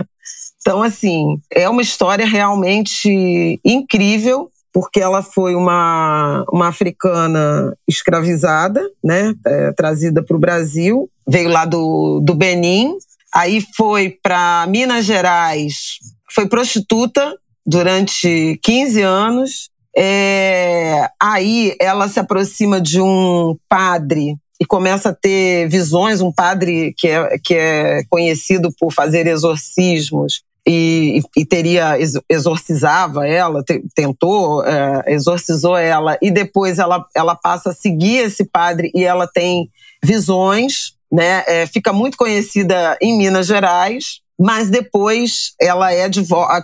Então, assim, é uma história realmente incrível, porque ela foi uma, uma africana escravizada, né, é, trazida para o Brasil, veio lá do, do Benin, aí foi para Minas Gerais, foi prostituta durante 15 anos. É, aí ela se aproxima de um padre e começa a ter visões, um padre que é, que é conhecido por fazer exorcismos e, e teria exorcizava ela, tentou, é, exorcizou ela e depois ela, ela passa a seguir esse padre e ela tem visões, né? É, fica muito conhecida em Minas Gerais, mas depois ela é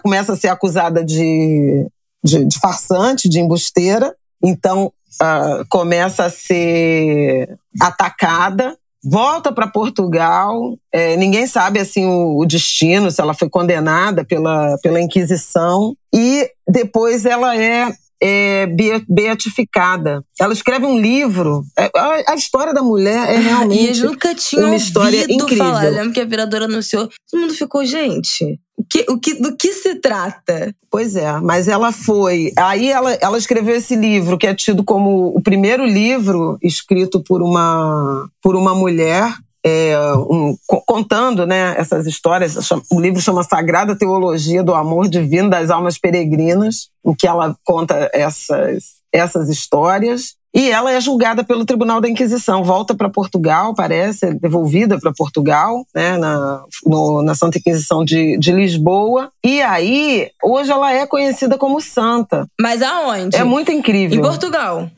começa a ser acusada de, de, de farsante, de embusteira. Então uh, começa a ser atacada, volta para Portugal. É, ninguém sabe assim o, o, destino, se ela foi condenada pela, pela Inquisição. E depois ela é, é beatificada. Ela escreve um livro. É, a, a, história da mulher é realmente e eu nunca tinha uma história incrível. Falar. Eu lembro que a vereadora anunciou, todo mundo ficou, gente que, o que, do que se trata? Pois é, mas ela foi. Aí ela, ela escreveu esse livro, que é tido como o primeiro livro escrito por uma, por uma mulher. É, um, contando né, essas histórias. O livro chama Sagrada Teologia do Amor Divino das Almas Peregrinas, em que ela conta essas, essas histórias. E ela é julgada pelo Tribunal da Inquisição, volta para Portugal, parece, é devolvida para Portugal, né, na, no, na Santa Inquisição de, de Lisboa. E aí, hoje ela é conhecida como santa. Mas aonde? É muito incrível. Em Portugal?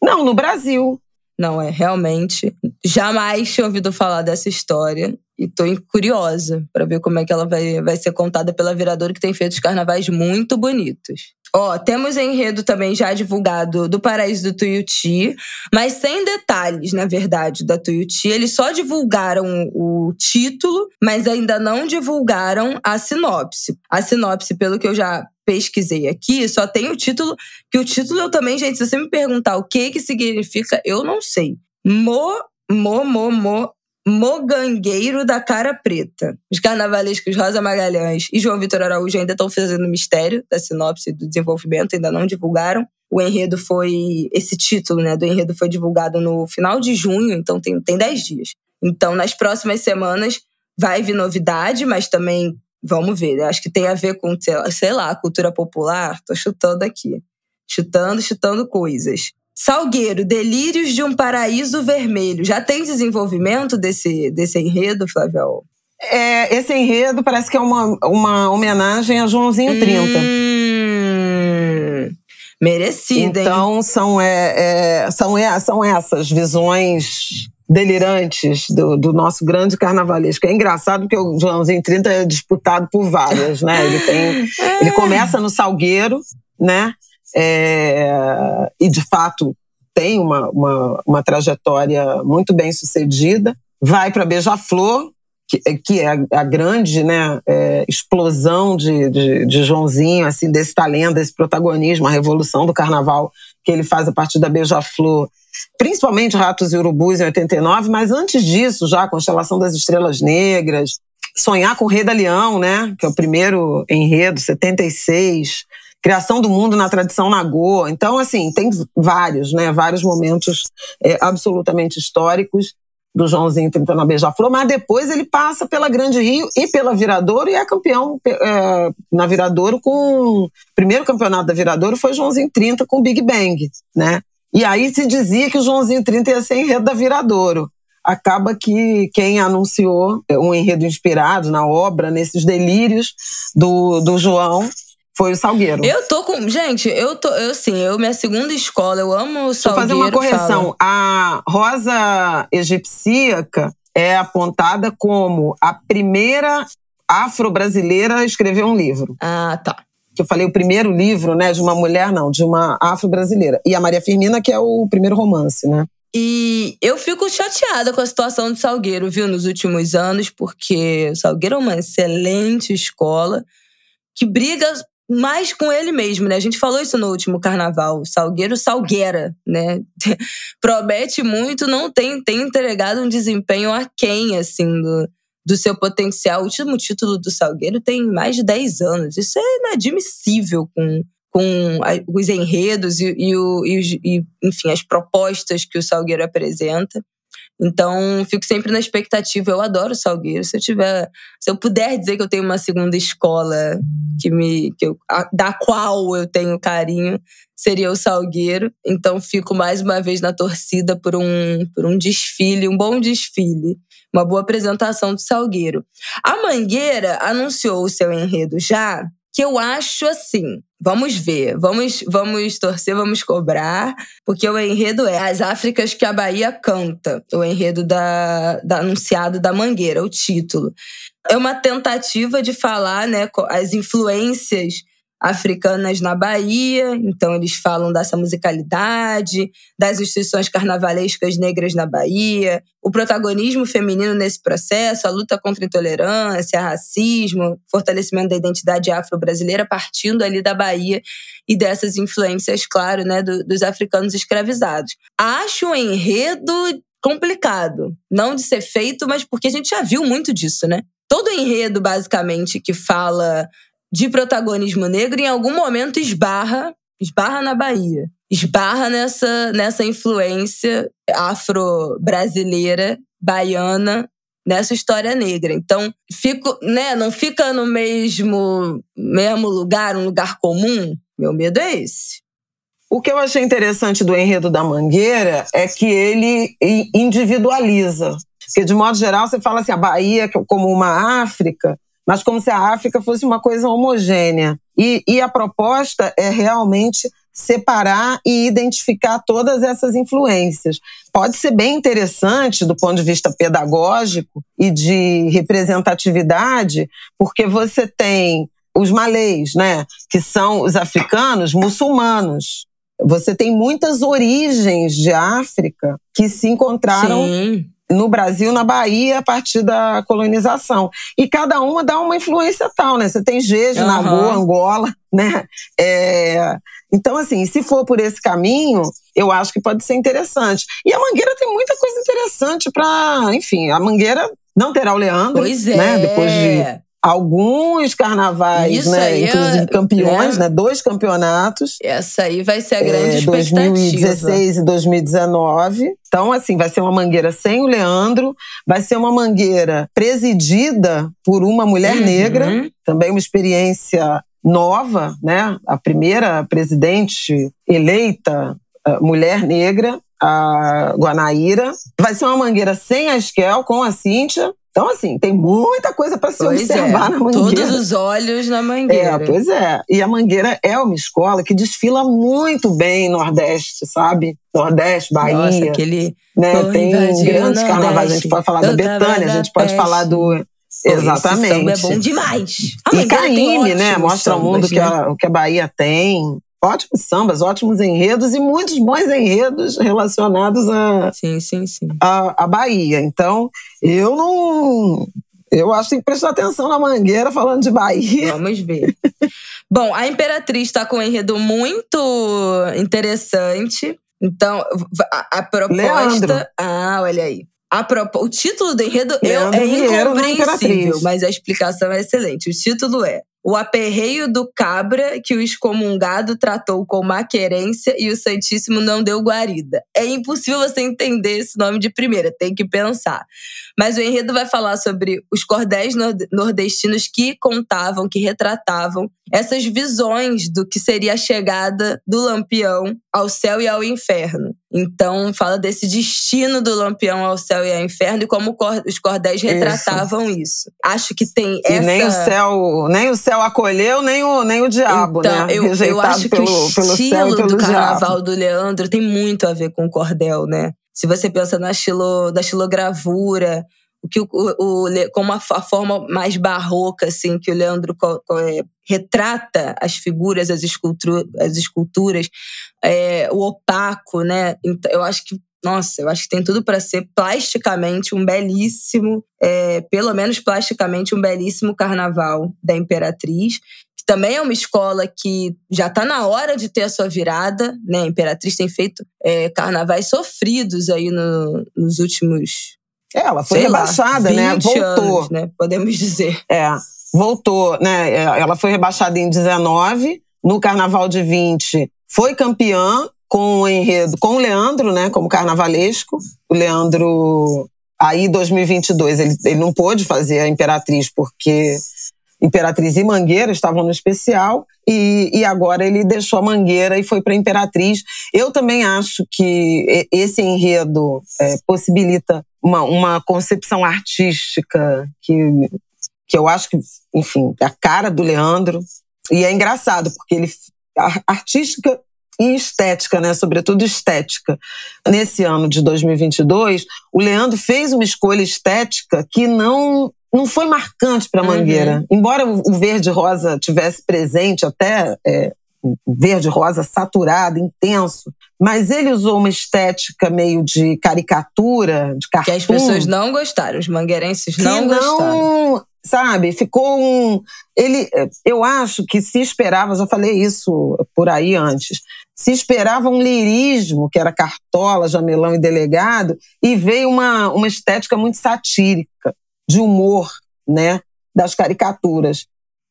Não, no Brasil. Não, é realmente. Jamais tinha ouvido falar dessa história. E tô curiosa para ver como é que ela vai, vai ser contada pela vereadora que tem feito os carnavais muito bonitos. Ó, temos enredo também já divulgado do Paraíso do Tuiuti, mas sem detalhes, na verdade, da Tuiuti. Eles só divulgaram o título, mas ainda não divulgaram a sinopse. A sinopse, pelo que eu já pesquisei aqui, só tem o título, que o título eu também, gente, se você me perguntar o que que significa, eu não sei. Mo, mo, mo, mo, Mogangueiro da Cara Preta. Os carnavalescos Rosa Magalhães e João Vitor Araújo ainda estão fazendo mistério da sinopse do desenvolvimento, ainda não divulgaram. O enredo foi. Esse título né, do enredo foi divulgado no final de junho, então tem, tem 10 dias. Então, nas próximas semanas, vai vir novidade, mas também vamos ver. Acho que tem a ver com, sei lá, cultura popular. Tô chutando aqui. Chutando, chutando coisas. Salgueiro, Delírios de um Paraíso Vermelho. Já tem desenvolvimento desse, desse enredo, Flávio? É, esse enredo parece que é uma, uma homenagem a Joãozinho 30. Hum, merecido, então, hein? são, é, é, são, é, são essas visões delirantes do, do, nosso grande carnavalesco. É engraçado porque o Joãozinho 30 é disputado por várias, né? Ele, tem, ele começa no Salgueiro, né? É, e de fato tem uma, uma, uma, trajetória muito bem sucedida. Vai para Beija-Flor, que, que, é a, a grande né, é, explosão de, de, de, Joãozinho, assim, desse talento, desse protagonismo, a revolução do carnaval que ele faz a partir da Beija-Flor, principalmente Ratos e Urubus em 89, mas antes disso, já a Constelação das Estrelas Negras, Sonhar com o Rei da Leão, né? Que é o primeiro enredo, 76. Criação do Mundo na Tradição Nagô. Então, assim, tem vários, né? Vários momentos é, absolutamente históricos do Joãozinho tentando beija-flor, mas depois ele passa pela Grande Rio e pela Viradouro e é campeão é, na Viradouro com... O primeiro campeonato da Viradouro foi Joãozinho 30 com Big Bang, né? E aí se dizia que o Joãozinho 30 ia ser enredo da Viradouro acaba que quem anunciou um enredo inspirado na obra, nesses delírios do, do João, foi o Salgueiro. Eu tô com. Gente, eu tô. Eu, assim, eu, minha segunda escola, eu amo o Salgueiro. Vou fazer uma correção. Fala. A rosa egipsíaca é apontada como a primeira afro-brasileira a escrever um livro. Ah, tá. Que eu falei o primeiro livro, né, de uma mulher, não, de uma afro-brasileira. E a Maria Firmina, que é o primeiro romance, né? E eu fico chateada com a situação do Salgueiro, viu, nos últimos anos, porque o Salgueiro é uma excelente escola que briga mais com ele mesmo, né? A gente falou isso no último carnaval. Salgueiro salgueira, né? Promete muito, não tem, tem entregado um desempenho aquém, assim, do, do seu potencial. O último título do Salgueiro tem mais de 10 anos. Isso é inadmissível com com os enredos e, e, o, e, e, enfim, as propostas que o Salgueiro apresenta. Então, fico sempre na expectativa. Eu adoro Salgueiro. Se eu tiver, se eu puder dizer que eu tenho uma segunda escola que me, que eu, da qual eu tenho carinho, seria o Salgueiro. Então, fico mais uma vez na torcida por um, por um desfile, um bom desfile, uma boa apresentação do Salgueiro. A Mangueira anunciou o seu enredo já que eu acho assim. Vamos ver, vamos, vamos torcer, vamos cobrar, porque o enredo é As Áfricas que a Bahia canta, o enredo da, da anunciado da Mangueira, o título. É uma tentativa de falar, né, as influências africanas na Bahia, então eles falam dessa musicalidade, das instituições carnavalescas negras na Bahia, o protagonismo feminino nesse processo, a luta contra a intolerância, racismo, fortalecimento da identidade afro-brasileira partindo ali da Bahia e dessas influências, claro, né, do, dos africanos escravizados. Acho um enredo complicado, não de ser feito, mas porque a gente já viu muito disso, né? Todo enredo, basicamente, que fala de protagonismo negro em algum momento esbarra, esbarra na Bahia. Esbarra nessa, nessa influência afro-brasileira, baiana, nessa história negra. Então, fico, né, não fica no mesmo, mesmo lugar, um lugar comum. Meu medo é esse. O que eu achei interessante do enredo da Mangueira é que ele individualiza. Porque, de modo geral, você fala assim, a Bahia como uma África, mas como se a África fosse uma coisa homogênea. E, e a proposta é realmente separar e identificar todas essas influências. Pode ser bem interessante do ponto de vista pedagógico e de representatividade, porque você tem os malês, né, que são os africanos muçulmanos. Você tem muitas origens de África que se encontraram Sim no Brasil, na Bahia, a partir da colonização. E cada uma dá uma influência tal, né? Você tem Jeje, uhum. Nagô, Angola, né? É... Então, assim, se for por esse caminho, eu acho que pode ser interessante. E a Mangueira tem muita coisa interessante para, enfim, a Mangueira não terá o Leandro, pois é. né? Depois de alguns carnavais, Isso né? Inclusive campeões, né? né? Dois campeonatos. Essa aí vai ser a grande é, expectativa. 2016 e 2019. Então, assim, vai ser uma mangueira sem o Leandro, vai ser uma mangueira presidida por uma mulher uhum. negra, também uma experiência nova, né? A primeira presidente eleita uh, mulher negra, a Guanaíra. Vai ser uma mangueira sem a Esquel, com a Cíntia, então, assim, tem muita coisa para se pois observar é. na Mangueira. Todos os olhos na Mangueira. É, pois é. E a Mangueira é uma escola que desfila muito bem Nordeste, sabe? Nordeste, Bahia. Nossa, aquele. Né? Tem grandes carnavais. A gente pode falar da Betânia, a gente pode falar do. Exatamente. Esse é bom demais. e Caíme, né? Mostra o mundo né? que, a, que a Bahia tem ótimos sambas, ótimos enredos e muitos bons enredos relacionados a, sim, sim, sim. a, a Bahia. Então, eu não. Eu acho que tem que prestar atenção na Mangueira falando de Bahia. Vamos ver. Bom, a Imperatriz está com um enredo muito interessante. Então, a, a proposta. Leandro. Ah, olha aí. a o título do enredo Leandro é na incompreensível, mas a explicação é excelente. O título é O aperreio do cabra que o excomungado tratou com maquerência e o Santíssimo não deu guarida. É impossível você entender esse nome de primeira, tem que pensar. Mas o enredo vai falar sobre os cordéis nord- nordestinos que contavam, que retratavam essas visões do que seria a chegada do Lampião ao céu e ao inferno. Então, fala desse destino do Lampião ao céu e ao inferno e como os cordéis retratavam isso. Acho que tem E essa. nem o céu, nem o céu acolheu, nem o, nem o diabo, então, né? eu, eu acho que pelo, o pelo céu estilo do diabo. carnaval do Leandro tem muito a ver com o cordel, né? Se você pensa na estilo, da estilogravura, o que o, o, o como a, a forma mais barroca assim que o Leandro co- co- é, retrata as figuras, as, as esculturas, é, o opaco, né? Então, eu acho que nossa, eu acho que tem tudo para ser plasticamente um belíssimo, é, pelo menos plasticamente um belíssimo carnaval da Imperatriz que também é uma escola que já está na hora de ter a sua virada, né? A Imperatriz tem feito é, carnavais sofridos aí no- nos últimos. É, ela foi sei lá, rebaixada, né? 20 Voltou. anos, né? Podemos dizer. É, voltou, né? É, Ela foi rebaixada em 19, no Carnaval de 20 foi campeã com o enredo, com o Leandro, né? Como carnavalesco. O Leandro, aí 2022, ele, ele não pôde fazer a Imperatriz porque Imperatriz e Mangueira estavam no especial e, e agora ele deixou a Mangueira e foi para Imperatriz. Eu também acho que esse enredo é, possibilita uma, uma concepção artística que que eu acho que, enfim, é a cara do Leandro. E é engraçado, porque ele. Artística e estética, né? Sobretudo estética. Nesse ano de 2022, o Leandro fez uma escolha estética que não. Não foi marcante para Uhum. Mangueira. Embora o o verde-rosa tivesse presente, até é, verde-rosa saturado, intenso, mas ele usou uma estética meio de caricatura, de cartoon. Que as pessoas não gostaram, os mangueirenses que não, gostaram. não, sabe, ficou um. Ele, eu acho que se esperava, já falei isso por aí antes, se esperava um lirismo, que era Cartola, Jamelão e Delegado, e veio uma, uma estética muito satírica, de humor, né, das caricaturas.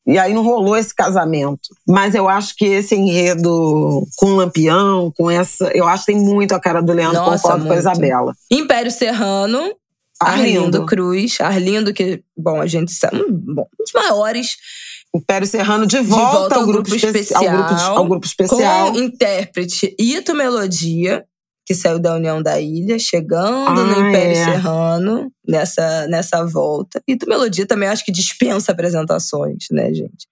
E aí não rolou esse casamento. Mas eu acho que esse enredo com Lampião, com essa. Eu acho que tem muito a cara do Leandro, Nossa, concordo com a muito. Isabela. Império Serrano, Arlindo Cruz. Arlindo, que, bom, a gente sabe, bom, um dos maiores Império Serrano de volta, volta ao, ao grupo grupo especi- ao, grupo, especial, ao grupo especial. com intérprete Ito Melodia, que saiu da União da Ilha, chegando no Ah, Império é. Serrano nessa, nessa volta. Ito Melodia também acho que dispensa apresentações, né, gente?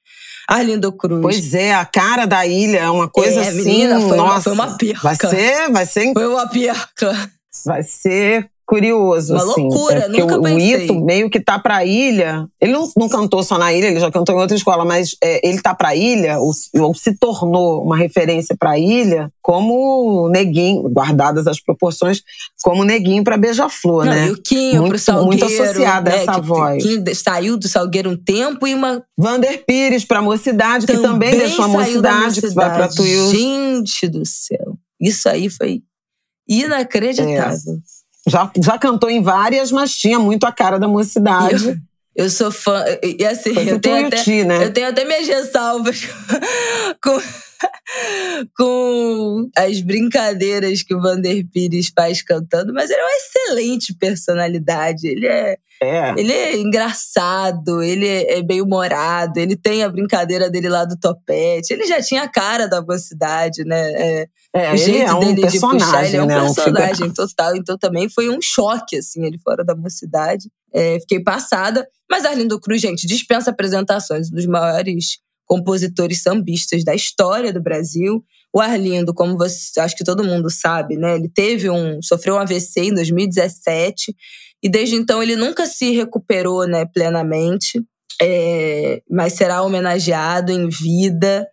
Arlindo Cruz. Pois é, a cara da ilha é uma coisa É, assim. menina, foi uma- nossa, foi uma perca. Vai ser, vai ser, Foi uma perca. vai ser curioso, Uma assim. loucura, é, porque nunca o, o pensei. Ito meio que tá pra ilha. Ele não, não cantou só na ilha, ele já cantou em outra escola, mas é, ele tá pra ilha, ou, se- ou se tornou uma referência pra ilha, como neguinho, guardadas as proporções, como neguinho pra beija-flor, né? E o Quinho Muito- pro Salgueiro. muito associada a né, essa que, voz. De- saiu do Salgueiro um tempo e uma Vander Pires pra mocidade, que também deixou a mocidade, que vai pra. Tuiuti. Gente do céu. Isso aí foi inacreditável. Já, já cantou em várias, mas tinha muito a cara da mocidade. Eu sou fã. E assim, eu tenho, até, Tuiuti, né? eu tenho até minhas ressalvas com, com as brincadeiras que o Vander Pires faz cantando, mas ele é uma excelente personalidade. Ele é, É. ele é engraçado, ele é bem humorado, ele tem a brincadeira dele lá do topete. Ele já tinha a cara da mocidade, né? É, É, o jeito é um dele de puxar, ele é um né? Um personagem figurante. total. Então também foi um choque, assim, ele fora da mocidade. É, fiquei passada. Mas Arlindo Cruz, gente, dispensa apresentações, um dos maiores compositores sambistas da história do Brasil. O Arlindo, como você, acho que todo mundo sabe, né? Ele teve um, sofreu um AVC em 2017 e desde então ele nunca se recuperou, né, plenamente. É, mas será homenageado em vida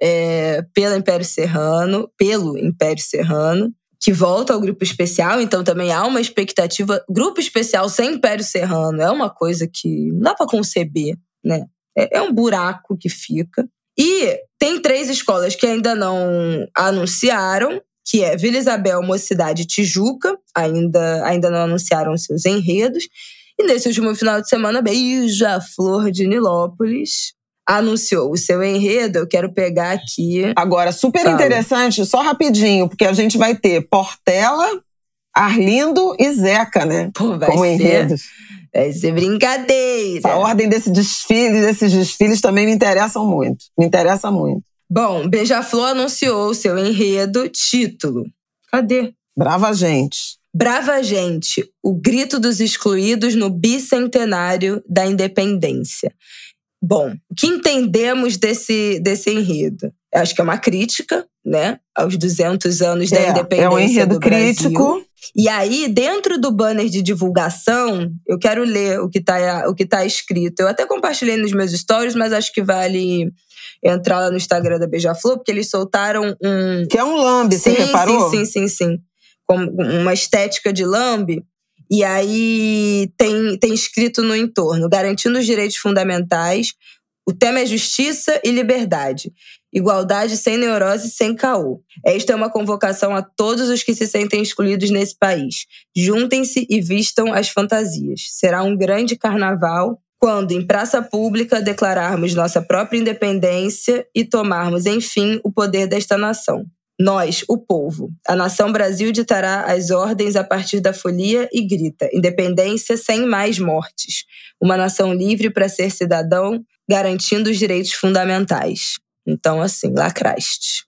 é, pelo Império Serrano, pelo Império Serrano, que volta ao grupo especial, então também há uma expectativa. Grupo especial sem Império Serrano é uma coisa que não dá para conceber, né? É, é um buraco que fica. E tem três escolas que ainda não anunciaram, que é Vila Isabel, Mocidade e Tijuca, ainda, ainda não anunciaram seus enredos. E nesse último final de semana, Beija-Flor de Nilópolis anunciou o seu enredo. Eu quero pegar aqui. Agora, super Fala. interessante, só rapidinho, porque a gente vai ter Portela, Arlindo e Zeca, né? Pô, vai Como ser, enredos. Vai ser brincadeira. A ordem desse desfile, desses desfiles também me interessam muito. Me interessa muito. Bom, Beija-Flor anunciou o seu enredo, título. Cadê? Brava Gente. Brava Gente, o grito dos excluídos no bicentenário da independência. Bom, o que entendemos desse, desse enredo? Eu acho que é uma crítica, né, aos 200 anos da independência. É um enredo crítico. E aí, dentro do banner de divulgação, eu quero ler o que está o que tá escrito. Eu até compartilhei nos meus stories, mas acho que vale entrar lá no Instagram da Beija-Flor, porque eles soltaram um. Que é um lambe, sim, você reparou? Sim, sim, sim, sim. Com uma estética de lambe. E aí tem, tem escrito no entorno: garantindo os direitos fundamentais. O tema é justiça e liberdade. Igualdade sem neurose sem caô. Esta é uma convocação a todos os que se sentem excluídos nesse país. Juntem-se e vistam as fantasias. Será um grande carnaval quando, em praça pública, declararmos nossa própria independência e tomarmos, enfim, o poder desta nação. Nós, o povo. A nação Brasil ditará as ordens a partir da folia e grita: independência sem mais mortes. Uma nação livre para ser cidadão, garantindo os direitos fundamentais. Então, assim, lacraste.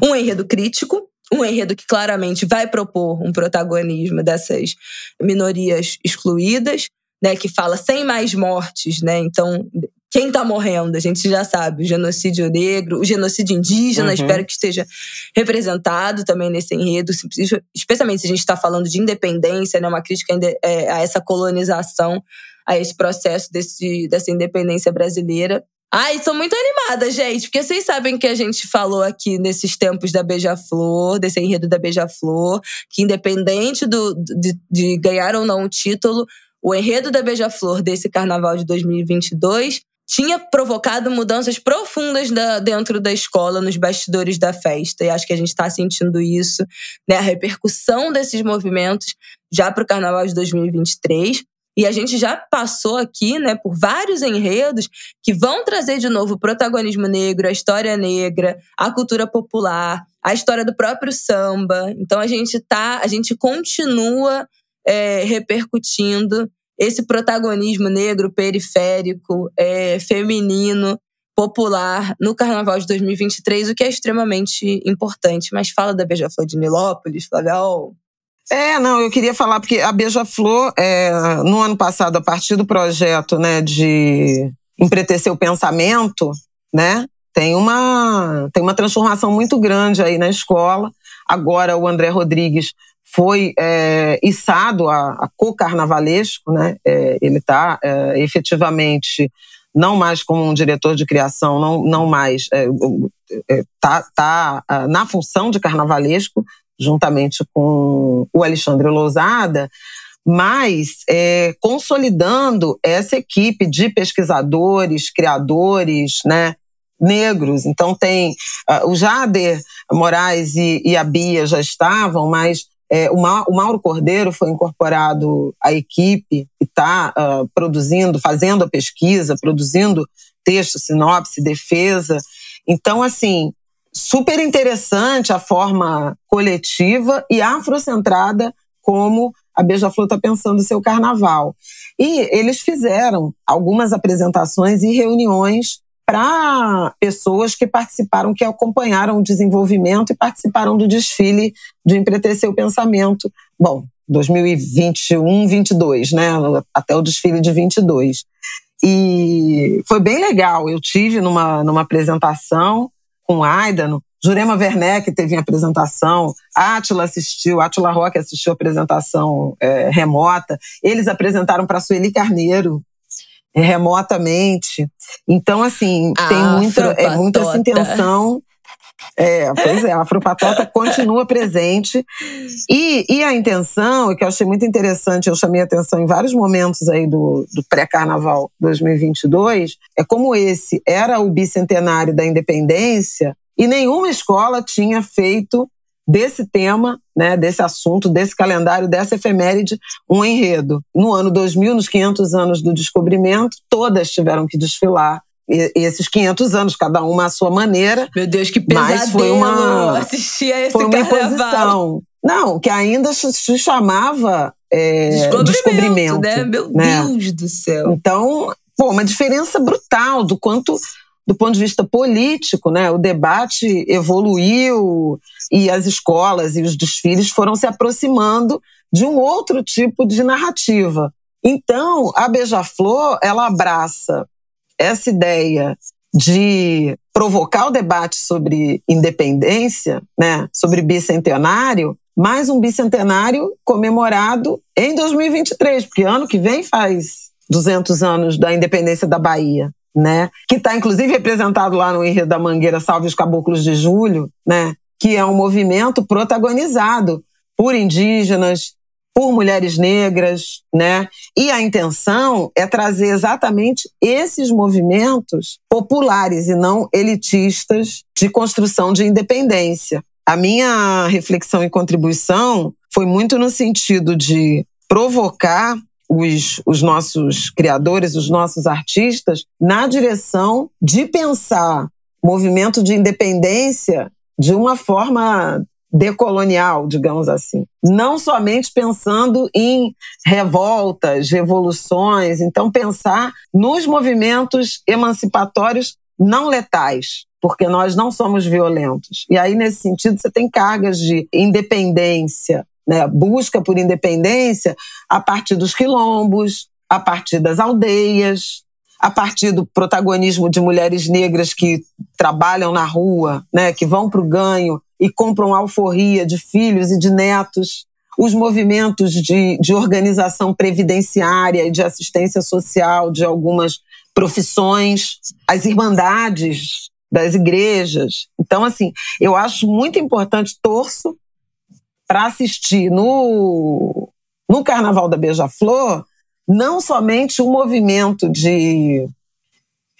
Um enredo crítico, um enredo que claramente vai propor um protagonismo dessas minorias excluídas, né, que fala sem mais mortes, né? Então, quem está morrendo, a gente já sabe, o genocídio negro, o genocídio indígena, uhum. espero que esteja representado também nesse enredo, especialmente se a gente está falando de independência, né, uma crítica é, a essa colonização, a esse processo desse, dessa independência brasileira. Ai, sou muito animada, gente, porque vocês sabem que a gente falou aqui nesses tempos da Beija-Flor, desse enredo da Beija-Flor, que independente do, de, de ganhar ou não o título, o enredo da Beija-Flor desse carnaval de 2022 tinha provocado mudanças profundas da, dentro da escola, nos bastidores da festa. E acho que a gente está sentindo isso, né? A repercussão desses movimentos já para o carnaval de 2023. E a gente já passou aqui, né, por vários enredos que vão trazer de novo o protagonismo negro, a história negra, a cultura popular, a história do próprio samba. Então a gente tá, a gente continua é, repercutindo esse protagonismo negro, periférico, é, feminino, popular no Carnaval de 2023, o que é extremamente importante. Mas fala da Beija-Flor de Nilópolis, Flavial. É, não, eu queria falar porque a Beija-Flor, é, no ano passado, a partir do projeto né, de empretecer o pensamento, né, tem uma, tem uma transformação muito grande aí na escola. Agora o André Rodrigues foi é, içado a, a co-carnavalesco, né? É, ele está é, efetivamente não mais como um diretor de criação, não, não mais está é, é, tá, tá na função de carnavalesco, juntamente com o Alexandre Lousada, mas é, consolidando essa equipe de pesquisadores, criadores, né, negros. Então tem uh, o Jader Moraes e, e, a Bia já estavam, mas é, o, Ma, o Mauro Cordeiro foi incorporado à equipe e está uh, ah, produzindo, fazendo a pesquisa, produzindo texto, sinopse, defesa. Então, assim, super interessante a forma coletiva e afrocentrada como a Beija-Flor está pensando o seu carnaval. E eles fizeram algumas apresentações e reuniões para pessoas que participaram, que acompanharam o desenvolvimento e participaram do desfile de Empretecer o Pensamento. Bom, 2021, 22, né? Até o desfile de 22. E foi bem legal. Eu tive numa, numa apresentação com Aidano, Jurema Werneck teve em apresentação, Átila assistiu, Átila Roque assistiu a apresentação é, remota. Eles apresentaram para Sueli Carneiro, remotamente. Então, assim, a tem muita, é, muita essa intenção. É, pois é, a Afropatota continua presente. E, e a intenção, que eu achei muito interessante, eu chamei atenção em vários momentos aí do, do pré-carnaval 2022, é como esse era o bicentenário da independência e nenhuma escola tinha feito desse tema, né, desse assunto, desse calendário, dessa efeméride, um enredo. No ano 2000, nos 500 anos do descobrimento, todas tiveram que desfilar esses 500 anos, cada uma à sua maneira. Meu Deus, que pesadelo mas foi uma, assistir a esse foi uma carnaval. imposição. Não, que ainda se chamava é, Descobrimento, descobrimento. né? Meu né? Deus do céu. Então, pô, uma diferença brutal do quanto, do ponto de vista político, né? O debate evoluiu e as escolas e os desfiles foram se aproximando de um outro tipo de narrativa. Então, a Beija-Flor, ela abraça essa ideia de provocar o debate sobre independência, né, sobre bicentenário, mais um bicentenário comemorado em 2023, porque ano que vem faz 200 anos da independência da Bahia, né? Que está inclusive representado lá no Enredo da Mangueira Salve os Caboclos de Julho, né? Que é um movimento protagonizado por indígenas, por mulheres negras, né? E a intenção é trazer exatamente esses movimentos populares e não elitistas de construção de independência. A minha reflexão e contribuição foi muito no sentido de provocar os, os nossos criadores, os nossos artistas, na direção de pensar movimento de independência de uma forma decolonial, digamos assim. Não somente pensando em revoltas, revoluções, então pensar nos movimentos emancipatórios não letais, porque nós não somos violentos. E aí, nesse sentido, você tem cargas de independência, né? busca por independência a partir dos quilombos, a partir das aldeias, a partir do protagonismo de mulheres negras que trabalham na rua, né? que vão para o ganho e compram alforria de filhos e de netos, os movimentos de, de organização previdenciária e de assistência social de algumas profissões, as irmandades das igrejas. Então, assim, eu acho muito importante, torço para assistir no, no Carnaval da Beija-Flor, não somente um movimento de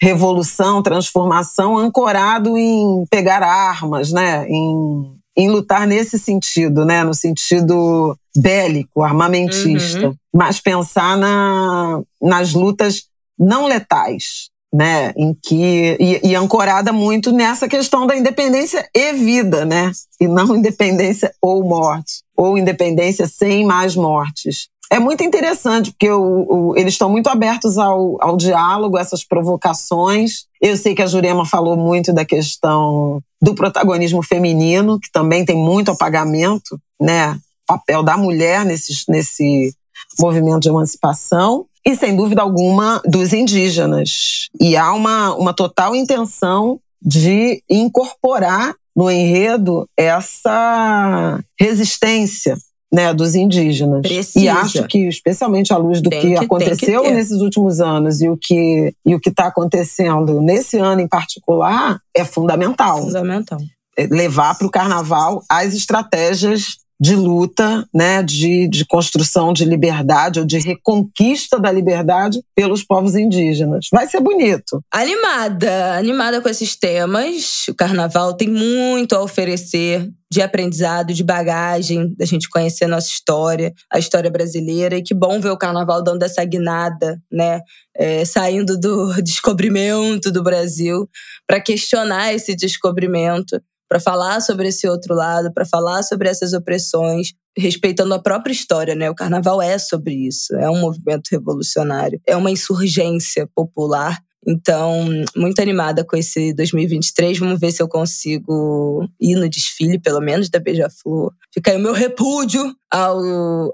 revolução, transformação ancorado em pegar armas, né? em, em lutar nesse sentido, né? no sentido bélico, armamentista, uhum. mas pensar na, nas lutas não letais, né, em que e, e, ancorada muito nessa questão da independência e vida, né, e não independência ou morte, ou independência sem mais mortes é muito interessante, porque o, o, eles estão muito abertos ao, ao diálogo, essas provocações. Eu sei que a Jurema falou muito da questão do protagonismo feminino, que também tem muito apagamento, né? Papel da mulher nesse, nesse movimento de emancipação. E, sem dúvida alguma, dos indígenas. E há uma, uma total intenção de incorporar no enredo essa resistência né, dos indígenas. Precisa. E acho que, especialmente à luz do que, que- aconteceu que nesses últimos anos e o que e o que está acontecendo nesse ano em particular é fundamental Fundamental. É levar para o carnaval as estratégias de luta, né, de, de construção de liberdade ou de reconquista da liberdade pelos povos indígenas. Vai ser bonito. Animada, animada com esses temas. O carnaval tem muito a oferecer de aprendizado, de bagagem, da gente conhecer a nossa história, a história brasileira. E que bom ver o carnaval dando essa guinada, né? É, saindo do descobrimento do Brasil para questionar esse descobrimento, para falar sobre esse outro lado, para falar sobre essas opressões, respeitando a própria história, né? O carnaval é sobre isso, é um movimento revolucionário, é uma insurgência popular. Então, muito animada com esse 2023. Vamos ver se eu consigo ir no desfile, pelo menos, da Beija-Flor. Fica aí o meu repúdio ao,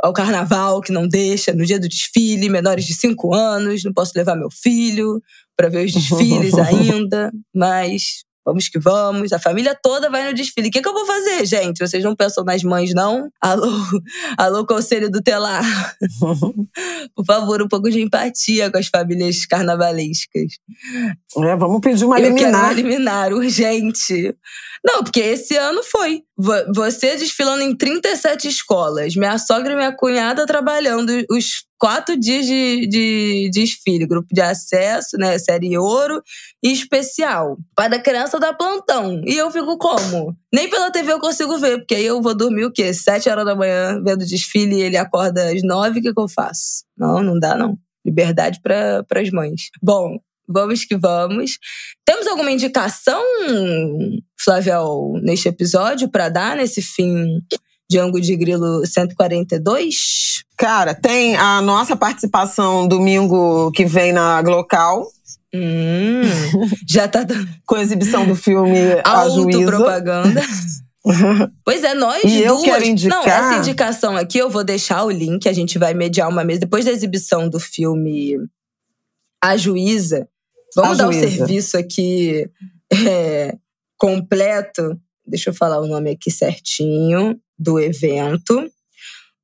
ao carnaval, que não deixa, no dia do desfile, menores de 5 anos, não posso levar meu filho para ver os desfiles ainda, mas Vamos que vamos. A família toda vai no desfile. O que, que eu vou fazer, gente? Vocês não pensam nas mães, não? Alô, alô, conselho do telar. Por favor, um pouco de empatia com as famílias carnavalescas. É, vamos pedir uma eu quero liminar. uma liminar urgente. Não, porque esse ano foi. Você desfilando em 37 escolas, minha sogra e minha cunhada trabalhando os quatro dias de, de, de desfile, grupo de acesso, né, série ouro e especial. Para a criança dar plantão. E eu fico como? Nem pela TV eu consigo ver, porque aí eu vou dormir o quê? Sete horas da manhã vendo desfile e ele acorda às nove, o que, que eu faço? Não, não dá não. Liberdade para as mães. Bom, Vamos que vamos. Temos alguma indicação, Flavial, neste episódio para dar nesse fim de Ango de Grilo 142? Cara, tem a nossa participação domingo que vem na Glocal. Hum, já tá dando. Com a exibição do filme A Juíza. propaganda. pois é, nós e duas. Eu quero indicar... Não, essa indicação aqui eu vou deixar o link, a gente vai mediar uma mesa. Depois da exibição do filme A Juíza, Vamos dar um serviço aqui é, completo. Deixa eu falar o nome aqui certinho do evento.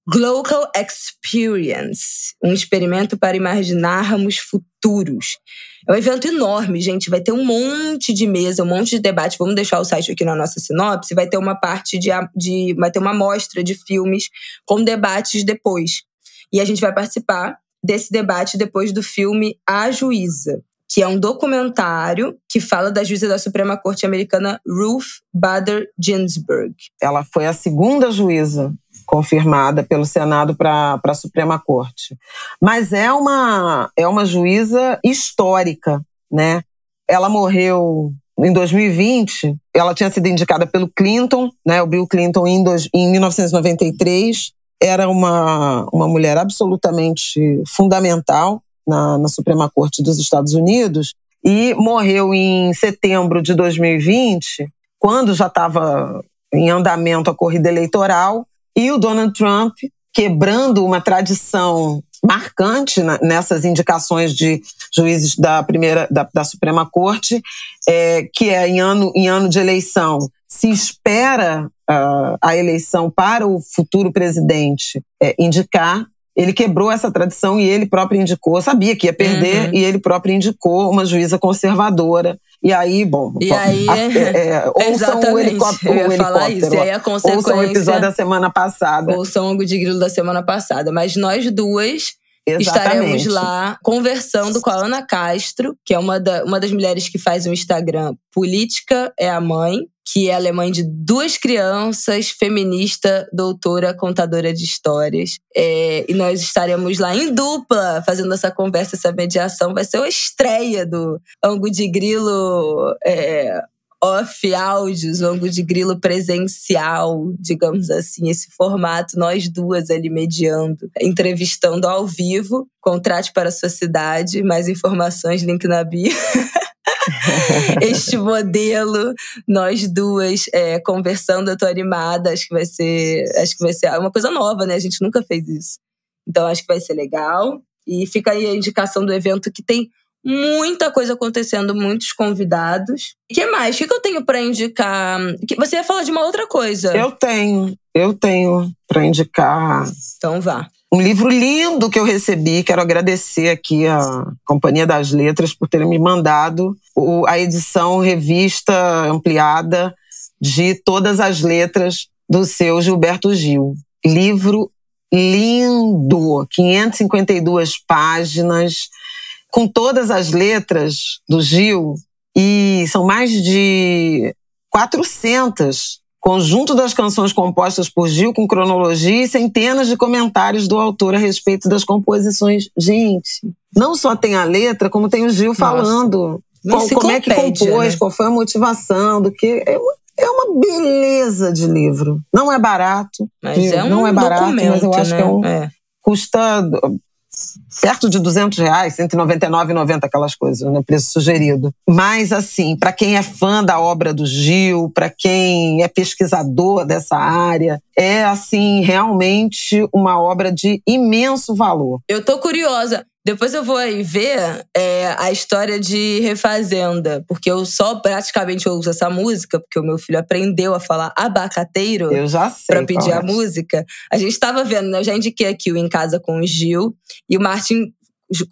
Global Experience, um experimento para imaginarmos futuros. É um evento enorme, gente. Vai ter um monte de mesa, um monte de debate. Vamos deixar o site aqui na nossa sinopse. Vai ter uma parte de, de vai ter uma mostra de filmes com debates depois. E a gente vai participar desse debate depois do filme A Juíza que é um documentário que fala da juíza da Suprema Corte Americana Ruth Bader Ginsburg. Ela foi a segunda juíza confirmada pelo Senado para a Suprema Corte. Mas é uma, é uma juíza histórica, né? Ela morreu em 2020, ela tinha sido indicada pelo Clinton, né, o Bill Clinton, em, dois, em 1993. Era uma, uma mulher absolutamente fundamental na, na Suprema Corte dos Estados Unidos e morreu em setembro de 2020, quando já estava em andamento a corrida eleitoral, e o Donald Trump, quebrando uma tradição marcante nessas indicações de juízes da primeira da, da Suprema Corte, é, que é em ano, em ano de eleição se espera uh, a eleição para o futuro presidente é, indicar ele quebrou essa tradição e ele próprio indicou, sabia que ia perder, uhum. e ele próprio indicou uma juíza conservadora. E aí, bom, e aí, a, é, é, ouçam o helicóptero. Eu ia falar isso. E aí a consequência, ouçam o episódio da semana passada. Ouçam o de grilo da semana passada. Mas nós duas Exatamente. Estaremos lá conversando com a Ana Castro, que é uma, da, uma das mulheres que faz um Instagram Política é a Mãe, que ela é mãe de duas crianças, feminista, doutora, contadora de histórias. É, e nós estaremos lá em dupla fazendo essa conversa, essa mediação. Vai ser a estreia do Ango de Grilo é, off áudios, longo de grilo presencial, digamos assim, esse formato, nós duas ali mediando, entrevistando ao vivo. Contrate para a sua cidade, mais informações, link na bio. este modelo, nós duas é, conversando, eu tô animada, acho que vai ser, acho que vai ser uma coisa nova, né? A gente nunca fez isso. Então acho que vai ser legal. E fica aí a indicação do evento que tem muita coisa acontecendo, muitos convidados. O que mais? O que eu tenho para indicar? Você ia falar de uma outra coisa. Eu tenho, eu tenho para indicar. Então vá. Um livro lindo que eu recebi, quero agradecer aqui a Companhia das Letras por terem me mandado a edição revista ampliada de todas as letras do seu Gilberto Gil. Livro lindo, 552 páginas, com todas as letras do Gil, e são mais de 400 conjunto das canções compostas por Gil com cronologia e centenas de comentários do autor a respeito das composições. Gente, não só tem a letra, como tem o Gil falando qual, como é que compôs, né? qual foi a motivação, do que é uma, é uma beleza de livro. Não é barato, mas é um não é barato, mas eu acho né? que é um, é. custa perto de 200 reais, 199,90 aquelas coisas, né? Preço sugerido. Mas, assim, para quem é fã da obra do Gil, para quem é pesquisador dessa área, é, assim, realmente uma obra de imenso valor. Eu tô curiosa. Depois eu vou aí ver é, a história de Refazenda, porque eu só praticamente ouço essa música, porque o meu filho aprendeu a falar abacateiro eu já sei pra pedir é. a música. A gente estava vendo, né? Eu já indiquei aqui o Em Casa com o Gil, e o Martin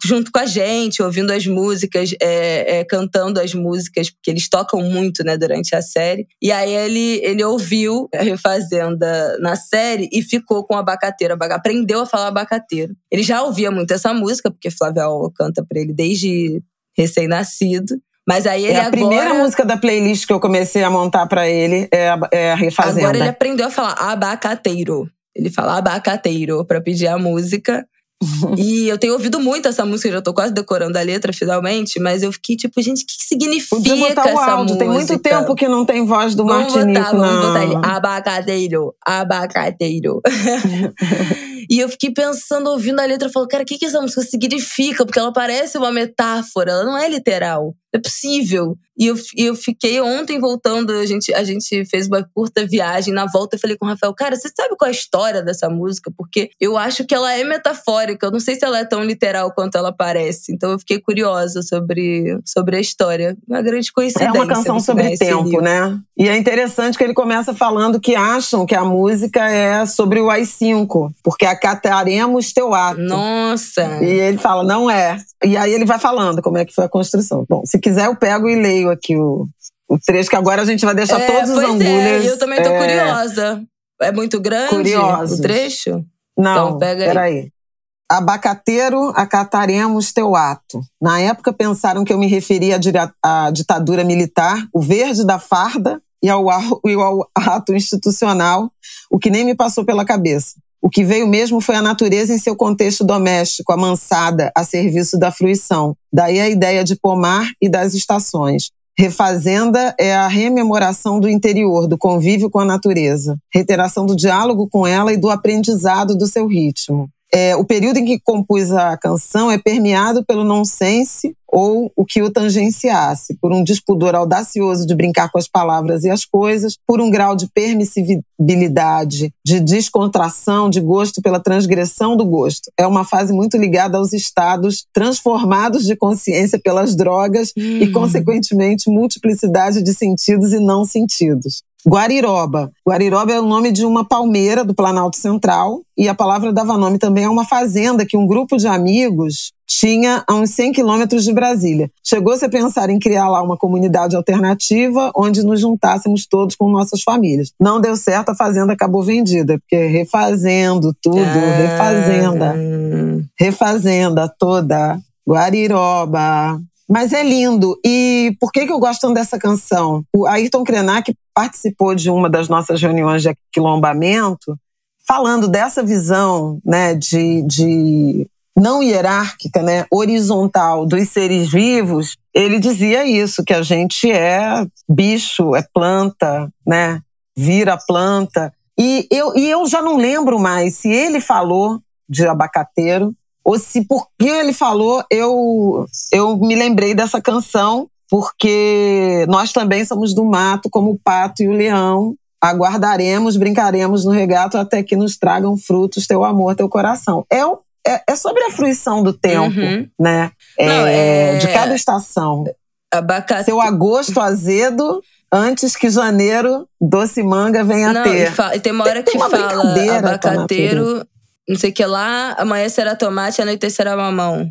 junto com a gente, ouvindo as músicas, é, é, cantando as músicas, porque eles tocam muito, né, durante a série. E aí ele, ele ouviu a Refazenda na série e ficou com abacateiro, aprendeu a falar abacateiro. Ele já ouvia muito essa música, porque Flávia Ola canta pra ele desde recém-nascido. Mas aí ele é a agora... primeira música da playlist que eu comecei a montar para ele é a, é a Refazenda. Agora ele aprendeu a falar abacateiro. Ele fala abacateiro para pedir a música. E eu tenho ouvido muito essa música, já tô quase decorando a letra finalmente, mas eu fiquei tipo, gente, o que, significa Podia botar o essa áudio. música? Tem muito tempo que não tem voz do vamos Martinico. Botar, vamos botar ele, abacateiro, abacateiro. e eu fiquei pensando, ouvindo a letra, eu falo, cara, o que, que essa música significa? Porque ela parece uma metáfora, ela não é literal. É possível. E eu, eu fiquei ontem voltando, a gente, a gente fez uma curta viagem. Na volta eu falei com o Rafael, cara, você sabe qual é a história dessa música? Porque eu acho que ela é metafórica. Eu não sei se ela é tão literal quanto ela parece. Então eu fiquei curiosa sobre, sobre a história. Uma grande coincidência. É uma canção sobre tempo, né? E é interessante que ele começa falando que acham que a música é sobre o AI-5, porque acataremos teu ato. Nossa! E ele fala, não é. E aí ele vai falando como é que foi a construção. Bom, se quiser eu pego e leio aqui o, o trecho, que agora a gente vai deixar é, todos os pois angulhas. É, eu também tô é, curiosa. É muito grande Curiosos. o trecho? Não, Então, pega aí. peraí. Abacateiro, acataremos teu ato. Na época pensaram que eu me referia à, ditadura militar, o verde da farda e ao, au- e ao ato institucional, o que nem me passou pela cabeça. O que veio mesmo foi a natureza em seu contexto doméstico, amansada, a serviço da fruição. Daí a ideia de pomar e das estações. Refazenda é a rememoração do interior, do convívio com a natureza, reiteração do diálogo com ela e do aprendizado do seu ritmo. É, o período em que compus a canção é permeado pelo nonsense ou o que o tangenciasse, por um despudor audacioso de brincar com as palavras e as coisas, por um grau de permissibilidade, de descontração, de gosto pela transgressão do gosto. É uma fase muito ligada aos estados transformados de consciência pelas drogas e, Hum. consequentemente, multiplicidade de sentidos e não sentidos. Guariroba. Guariroba é o nome de uma palmeira do Planalto Central e a palavra dava nome também a uma fazenda que um grupo de amigos tinha a uns 100 quilômetros de Brasília. Chegou-se a pensar em criar lá uma comunidade alternativa onde nos juntássemos todos com nossas famílias. Não deu certo, a fazenda acabou vendida, porque refazendo tudo, refazenda, Ah, refazenda toda, Guariroba. Mas é lindo. E por que, que eu gosto tanto dessa canção? O Ayrton Krenak participou de uma das nossas reuniões de aquilombamento, falando dessa visão né, de, de não hierárquica, né, horizontal dos seres vivos. Ele dizia isso, que a gente é bicho, é planta, né, vira planta. E eu, e eu já não lembro mais se ele falou de abacateiro ou se porque ele falou eu eu me lembrei dessa canção porque nós também somos do mato como o pato e o leão. Aguardaremos brincaremos no regato até que nos tragam frutos teu amor teu coração. É, é, é sobre a fruição do tempo Uhum. né? É, Não, é- de cada estação. Abacate. seu agosto azedo antes que janeiro doce manga venha Não, e, ter fa- e tem uma hora Tem que uma fala abacateiro, não sei o que lá, amanhã será tomate, anoite será mamão.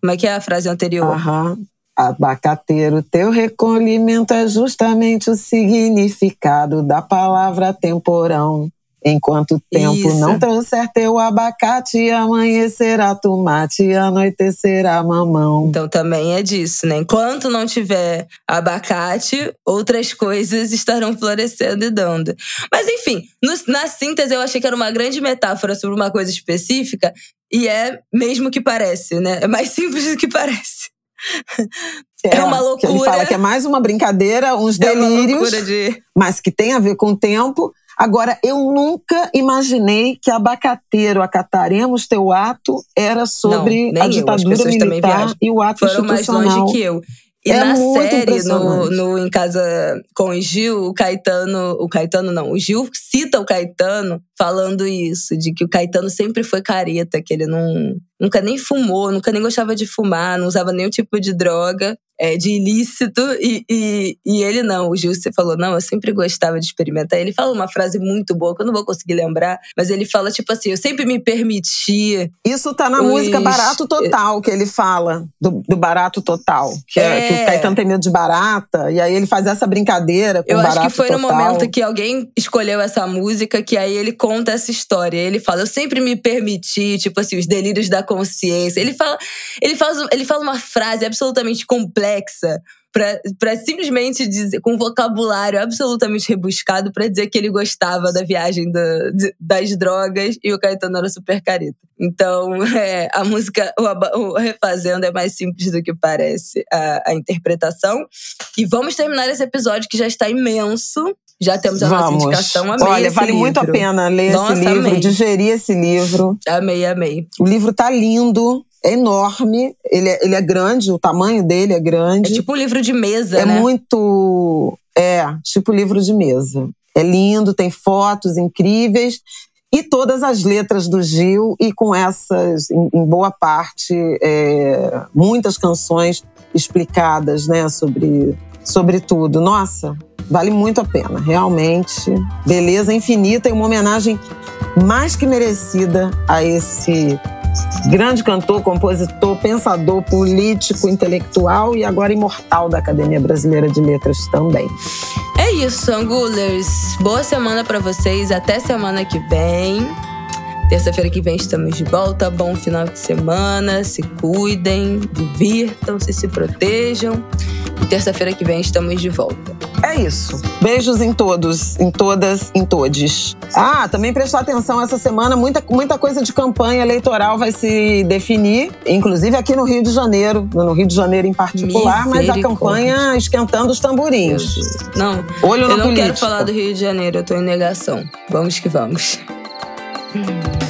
Como é que é a frase anterior? Aham. Abacateiro, teu recolhimento é justamente o significado da palavra temporão. Enquanto o tempo Isso. não trouxer teu abacate, amanhecerá tomate, anoitecerá mamão. Então também é disso, né? Enquanto não tiver abacate, outras coisas estarão florescendo e dando. Mas enfim, no- na síntese eu achei que era uma grande metáfora sobre uma coisa específica e é mesmo que parece, né? É mais simples do que parece. É uma que Ele loucura. fala que é mais uma brincadeira, uns É uma delírios, loucura de mas que tem a ver com o tempo. Agora, eu nunca imaginei que abacateiro, acataremos teu ato, era sobre Não, a eu. Ditadura também militar e o ato foram mais institucional. longe que eu. E É na série, no, no Em Casa com o Gil, o Caetano. O Caetano não, o Gil cita o Caetano falando isso, de que o Caetano sempre foi careta, que ele não, nunca nem fumou, nunca nem gostava de fumar, não usava nenhum tipo de droga. É, de ilícito e, e, e, ele não. O Gil você falou, não, eu sempre gostava de experimentar. Ele fala uma frase muito boa que eu não vou conseguir lembrar, mas ele fala tipo assim: eu sempre me permiti. Isso tá na os... música Barato Total, que ele fala, do, do barato total. Que, é... é... que o Caetano tem medo de barata, e aí ele faz essa brincadeira com Eu acho que foi total. no momento que alguém escolheu essa música que aí ele conta essa história. Ele fala: eu sempre me permiti, tipo assim, os delírios da consciência. Ele fala, ele faz, ele fala uma frase absolutamente complexa para simplesmente dizer, com um vocabulário absolutamente rebuscado para dizer que ele gostava da viagem do, de, das drogas e o Caetano era super careta. Então, é, a música, o, o, Refazendo é mais simples do que parece a, a interpretação. E vamos terminar esse episódio que já está imenso. Já temos a Vamos. nossa indicação. Amei Olha, vale livro. muito a pena ler Nossa, esse livro, amei. digerir esse livro. Amei, amei. O livro tá lindo, é enorme, ele é, ele é grande, o tamanho dele é grande. É tipo um livro de mesa, é né? muito. É, tipo livro de mesa. É lindo, tem fotos incríveis. E todas as letras do Gil, e com essas, em, em boa parte, é, muitas canções explicadas né, sobre, sobre tudo. Nossa, vale muito a pena, realmente. Beleza infinita e uma homenagem mais que merecida a esse grande cantor, compositor, pensador, político, intelectual e agora imortal da Academia Brasileira de Letras também. É isso, Angulers. Boa semana para vocês. Até semana que vem. Terça-feira que vem estamos de volta. Bom final de semana. Se cuidem, divirtam-se, se protejam. E terça-feira que vem estamos de volta. É isso. Beijos em todos, em todas, em todes. Ah, também prestar atenção essa semana, muita, muita coisa de campanha eleitoral vai se definir, inclusive aqui no Rio de Janeiro, no Rio de Janeiro em particular, mas a campanha esquentando os tamborins. Não, Olho eu não política. quero falar do Rio de Janeiro, eu tô em negação. Vamos que vamos. Mm-hmm.